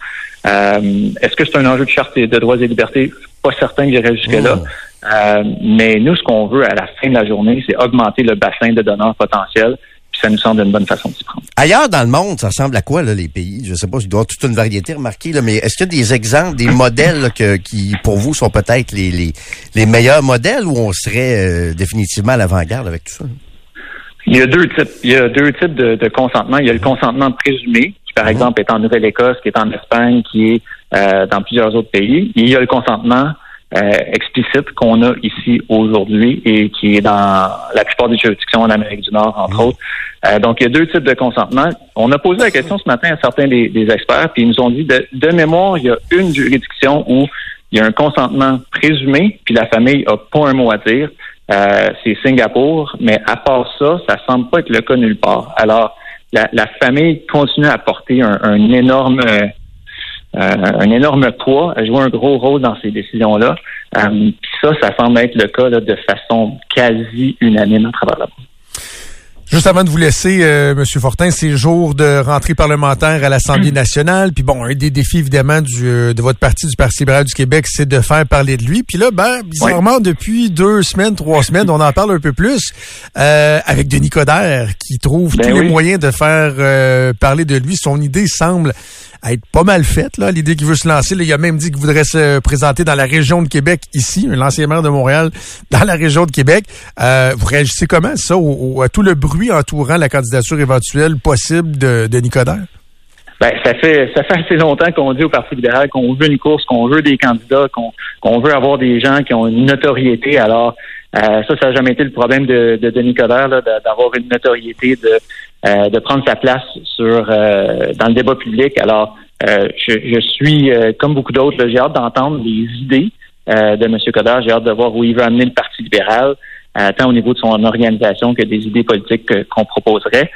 Euh, Est-ce que c'est un enjeu de charte de droits et libertés? Pas certain que j'irai jusque-là. Euh, mais nous, ce qu'on veut à la fin de la journée, c'est augmenter le bassin de donneurs potentiels. Puis ça nous semble une bonne façon de s'y prendre. Ailleurs dans le monde, ça ressemble à quoi, là, les pays? Je sais pas, il doit y avoir toute une variété remarquée, là, mais est-ce qu'il y a des exemples, des modèles là, que, qui, pour vous, sont peut-être les, les, les meilleurs modèles ou on serait euh, définitivement à l'avant-garde avec tout ça? Il y a deux types. Il y a deux types de, de consentement. Il y a le consentement présumé, qui par exemple est en Nouvelle-Écosse, qui est en Espagne, qui est euh, dans plusieurs autres pays. Et il y a le consentement euh, explicite qu'on a ici aujourd'hui et qui est dans la plupart des juridictions en Amérique du Nord, entre autres. Euh, donc, il y a deux types de consentement. On a posé la question ce matin à certains des, des experts, puis ils nous ont dit de, de mémoire, il y a une juridiction où il y a un consentement présumé, puis la famille a pas un mot à dire. Euh, c'est Singapour, mais à part ça, ça semble pas être le cas nulle part. Alors, la, la famille continue à porter un, un énorme euh, un énorme poids, à jouer un gros rôle dans ces décisions-là. Euh, puis ça, ça semble être le cas là, de façon quasi unanime à travers le monde. Juste avant de vous laisser, euh, Monsieur Fortin, c'est jour de rentrée parlementaire à l'Assemblée nationale. Puis bon, un des défis évidemment du, euh, de votre parti, du Parti libéral du Québec, c'est de faire parler de lui. Puis là, ben, bizarrement, depuis deux semaines, trois semaines, on en parle un peu plus euh, avec Denis Coderre, qui trouve Ben tous les moyens de faire euh, parler de lui. Son idée semble être pas mal faite, là, l'idée qu'il veut se lancer. Il a même dit qu'il voudrait se présenter dans la région de Québec ici, l'ancien maire de Montréal, dans la région de Québec. Euh, vous réagissez comment, ça, au, à tout le bruit entourant la candidature éventuelle possible de, de Nicodère? Ben, ça fait ça fait assez longtemps qu'on dit au Parti libéral qu'on veut une course, qu'on veut des candidats, qu'on veut avoir des gens qui ont une notoriété. Alors, euh, ça, ça n'a jamais été le problème de, de Denis Coderre, d'avoir une notoriété, de, euh, de prendre sa place sur euh, dans le débat public. Alors, euh, je, je suis, euh, comme beaucoup d'autres, j'ai hâte d'entendre les idées euh, de M. Coderre. J'ai hâte de voir où il veut amener le Parti libéral, euh, tant au niveau de son organisation que des idées politiques que- qu'on proposerait.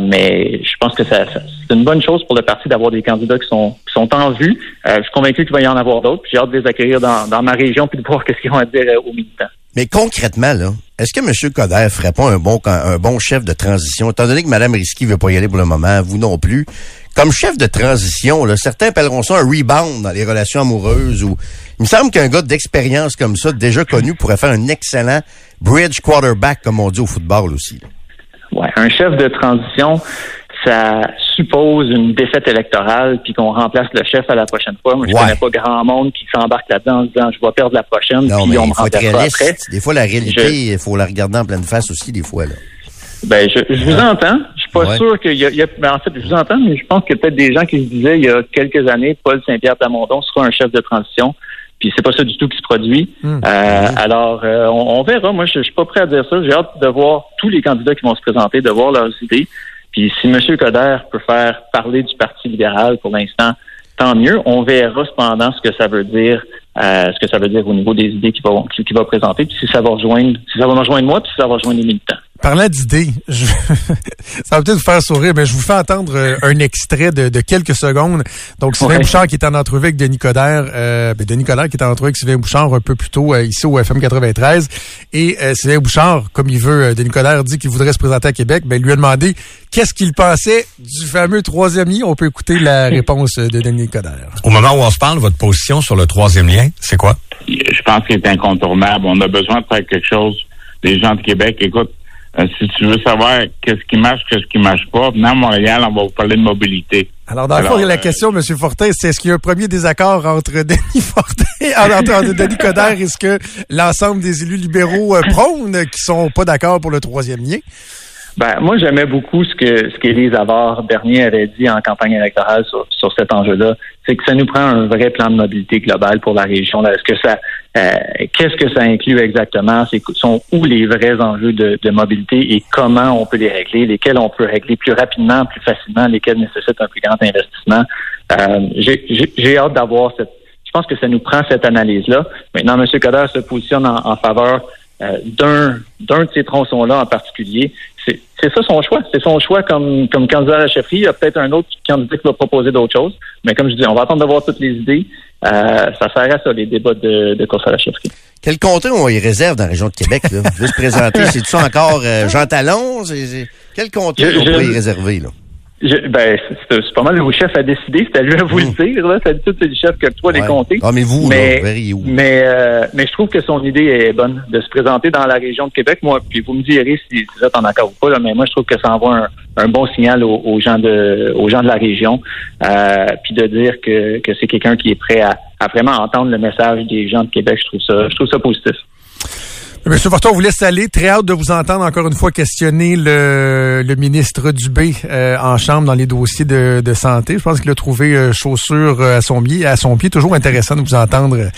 Mais je pense que ça, c'est une bonne chose pour le parti d'avoir des candidats qui sont, qui sont en vue. Je suis convaincu qu'il va y en avoir d'autres. J'ai hâte de les accueillir dans, dans ma région puis de voir qu'est-ce qu'ils vont dire euh, aux militants. Mais concrètement, est-ce que M. Coder ferait pas un bon, un bon chef de transition, étant donné que Mme Risky veut pas y aller pour le moment, vous non plus? Comme chef de transition, là, certains appelleront ça un rebound dans les relations amoureuses ou, il me semble qu'un gars d'expérience comme ça, déjà connu, pourrait faire un excellent bridge quarterback, comme on dit au football aussi. Ouais, un chef de transition, ça suppose une défaite électorale puis qu'on remplace le chef à la prochaine fois. Moi, je Ouais. connais pas grand monde qui s'embarque là-dedans en se disant je vais perdre la prochaine Non, puis mais on me être remplacera après. Des fois, la réalité, il faut la regarder en pleine face aussi, des fois, là. Ben, je, je vous entends. Je suis pas Ouais. sûr qu'il y a, y a- ben, en fait, je vous entends, mais je pense qu'il y a peut-être des gens qui se disaient il y a quelques années, Paul Saint-Pierre Plamondon sera un chef de transition. Puis c'est pas ça du tout qui se produit. Hmm. Euh, alors, euh, on, on verra. Moi, je, je suis pas prêt à dire ça. J'ai hâte de voir tous les candidats qui vont se présenter, de voir leurs idées. Puis si M. Coder peut faire parler du Parti libéral pour l'instant, tant mieux. On verra cependant ce que ça veut dire, euh, ce que ça veut dire au niveau des idées qu'il va, qu'il va présenter, puis si ça va rejoindre, si ça va rejoindre moi, puis si ça va rejoindre les militants. Parlant d'idées, je- ça va peut-être vous faire sourire, mais je vous fais entendre euh, un extrait de, de quelques secondes. Donc, Sylvain Ouais. Bouchard qui est en entrevue avec Denis Coderre, euh, ben, Denis Coderre qui est en entrevue avec Sylvain Bouchard un peu plus tôt euh, ici au FM 93. Et euh, Sylvain Bouchard, comme il veut, euh, Denis Coderre dit qu'il voudrait se présenter à Québec, ben, lui a demandé qu'est-ce qu'il pensait du fameux troisième lien. On peut écouter la réponse de Denis Coderre. Au moment où on se parle, votre position sur le troisième lien, c'est quoi? je pense qu'il est incontournable. On a besoin de faire quelque chose. Les gens de Québec, écoute, euh, si tu veux savoir qu'est-ce qui marche, qu'est-ce qui marche pas, venez à Montréal, on va vous parler de mobilité. Alors, dans le fond, la euh, question, M. Fortin, c'est est-ce qu'il y a un premier désaccord entre Denis Fortin, entre, entre Denis Coderre et ce que l'ensemble des élus libéraux euh, prônent, qui sont pas d'accord pour le troisième lien? Ben, moi, j'aimais beaucoup ce que ce qu'Élise Avard Bernier avait dit en campagne électorale sur, sur cet enjeu-là. C'est que ça nous prend un vrai plan de mobilité globale pour la région. Est-ce que ça euh, qu'est-ce que ça inclut exactement? C'est sont où les vrais enjeux de, de mobilité et comment on peut les régler, lesquels on peut régler plus rapidement, plus facilement, lesquels nécessitent un plus grand investissement? Euh, j'ai- hâte d'avoir cette. Je pense que ça nous prend cette analyse-là. Maintenant, M. Coder se positionne en, en faveur euh, d'un d'un de ces tronçons-là en particulier. C'est ça son choix. C'est son choix comme, comme candidat à la chefferie. Il y a peut-être un autre candidat qui va proposer d'autres choses. Mais comme je dis, on va attendre de voir toutes les idées. Euh, ça sert à ça, les débats de, de course à la chefferie. Quel comté on y réserve dans la région de Québec, là? Il veut se présenter. C'est-tu encore euh, Jean Talon? Quel comté Je- on je- pourrait y réserver, là? Je, ben, c'est pas mal au chef à décider. C'est à lui à vous le dire. Là. D'habitude, c'est le chef que toi les Ouais. compter. Ah, mais vous, mais, là, vous verriez où? mais, euh, mais je trouve que son idée est bonne de se présenter dans la région de Québec. Moi, puis vous me direz si vous êtes en accord ou pas, là, mais moi, je trouve que ça envoie un, un bon signal aux, aux gens de aux gens de la région. Euh, puis de dire que, que c'est quelqu'un qui est prêt à, à vraiment entendre le message des gens de Québec, je trouve ça, je trouve ça positif. Monsieur Fortin, on vous laisse aller. Très hâte de vous entendre encore une fois questionner le, le ministre Dubé euh, en chambre dans les dossiers de, de santé. Je pense qu'il a trouvé euh, chaussure euh, à son pied. À son pied, toujours intéressant de vous entendre euh,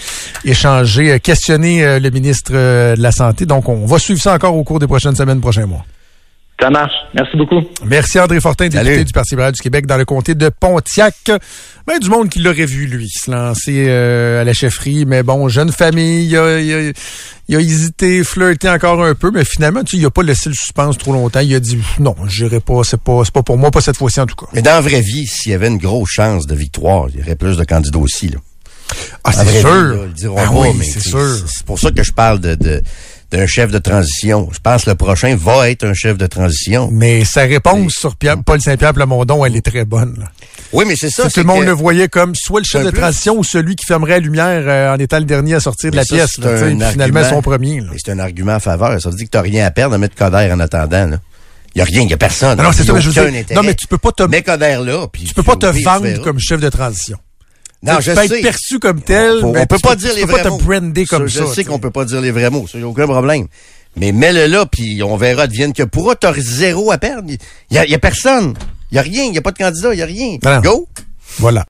échanger, euh, questionner le ministre de la Santé. Donc, on va suivre ça encore au cours des prochaines semaines, prochains mois. Ça marche. Merci beaucoup. Merci André Fortin, député Salut. du Parti libéral du Québec dans le comté de Pontiac. Ben, du monde qui l'aurait vu, lui, se lancer euh, à la chefferie. Mais bon, jeune famille, il a, il a- il a hésité, flirté encore un peu, mais finalement, tu sais, il a pas laissé le suspense trop longtemps. Il a dit non, j'irai pas, c'est pas, c'est pas pour moi, pas cette fois-ci en tout cas. Mais dans la vraie vie, s'il y avait une grosse chance de victoire, il y aurait plus de candidats aussi, là. Ah, c'est sûr. vie, là, ils diront Ben pas, oui, mais c'est sûr. C'est pour ça que je parle de, de, de c'est un chef de transition. Je pense que le prochain va être un chef de transition. Mais sa réponse sur Pierre- Paul Saint-Pierre Plamondon, elle est très bonne. là. Oui, mais c'est ça. tout le monde que- le voyait comme soit le chef de plus- transition ou celui qui fermerait la lumière euh, en étant le dernier à sortir de la ça, pièce. là, tu finalement, son premier. c'est un argument à faveur. Ça veut dire que t'as rien à perdre à mettre Coder en attendant, là. Il y a rien, il y a personne. Non, c'est ça, mais je veux aucun dire, intérêt. non, mais tu peux pas te- Mets Coder là, puis Tu peux pas te tu vendre comme chef de transition. Non, je sais. être perçu comme tel, Faut- mais on peut pas dire les vrais mots. te comme je ça. sais tu sais. qu'on peut pas dire les vrais mots, ça, y a aucun problème. Mais mets-le là, puis on verra, advienne que pourra, t'as zéro à perdre. Il y a, il y a personne. Il y a rien, il y a pas de candidat, il y a rien. Non. Go! Voilà.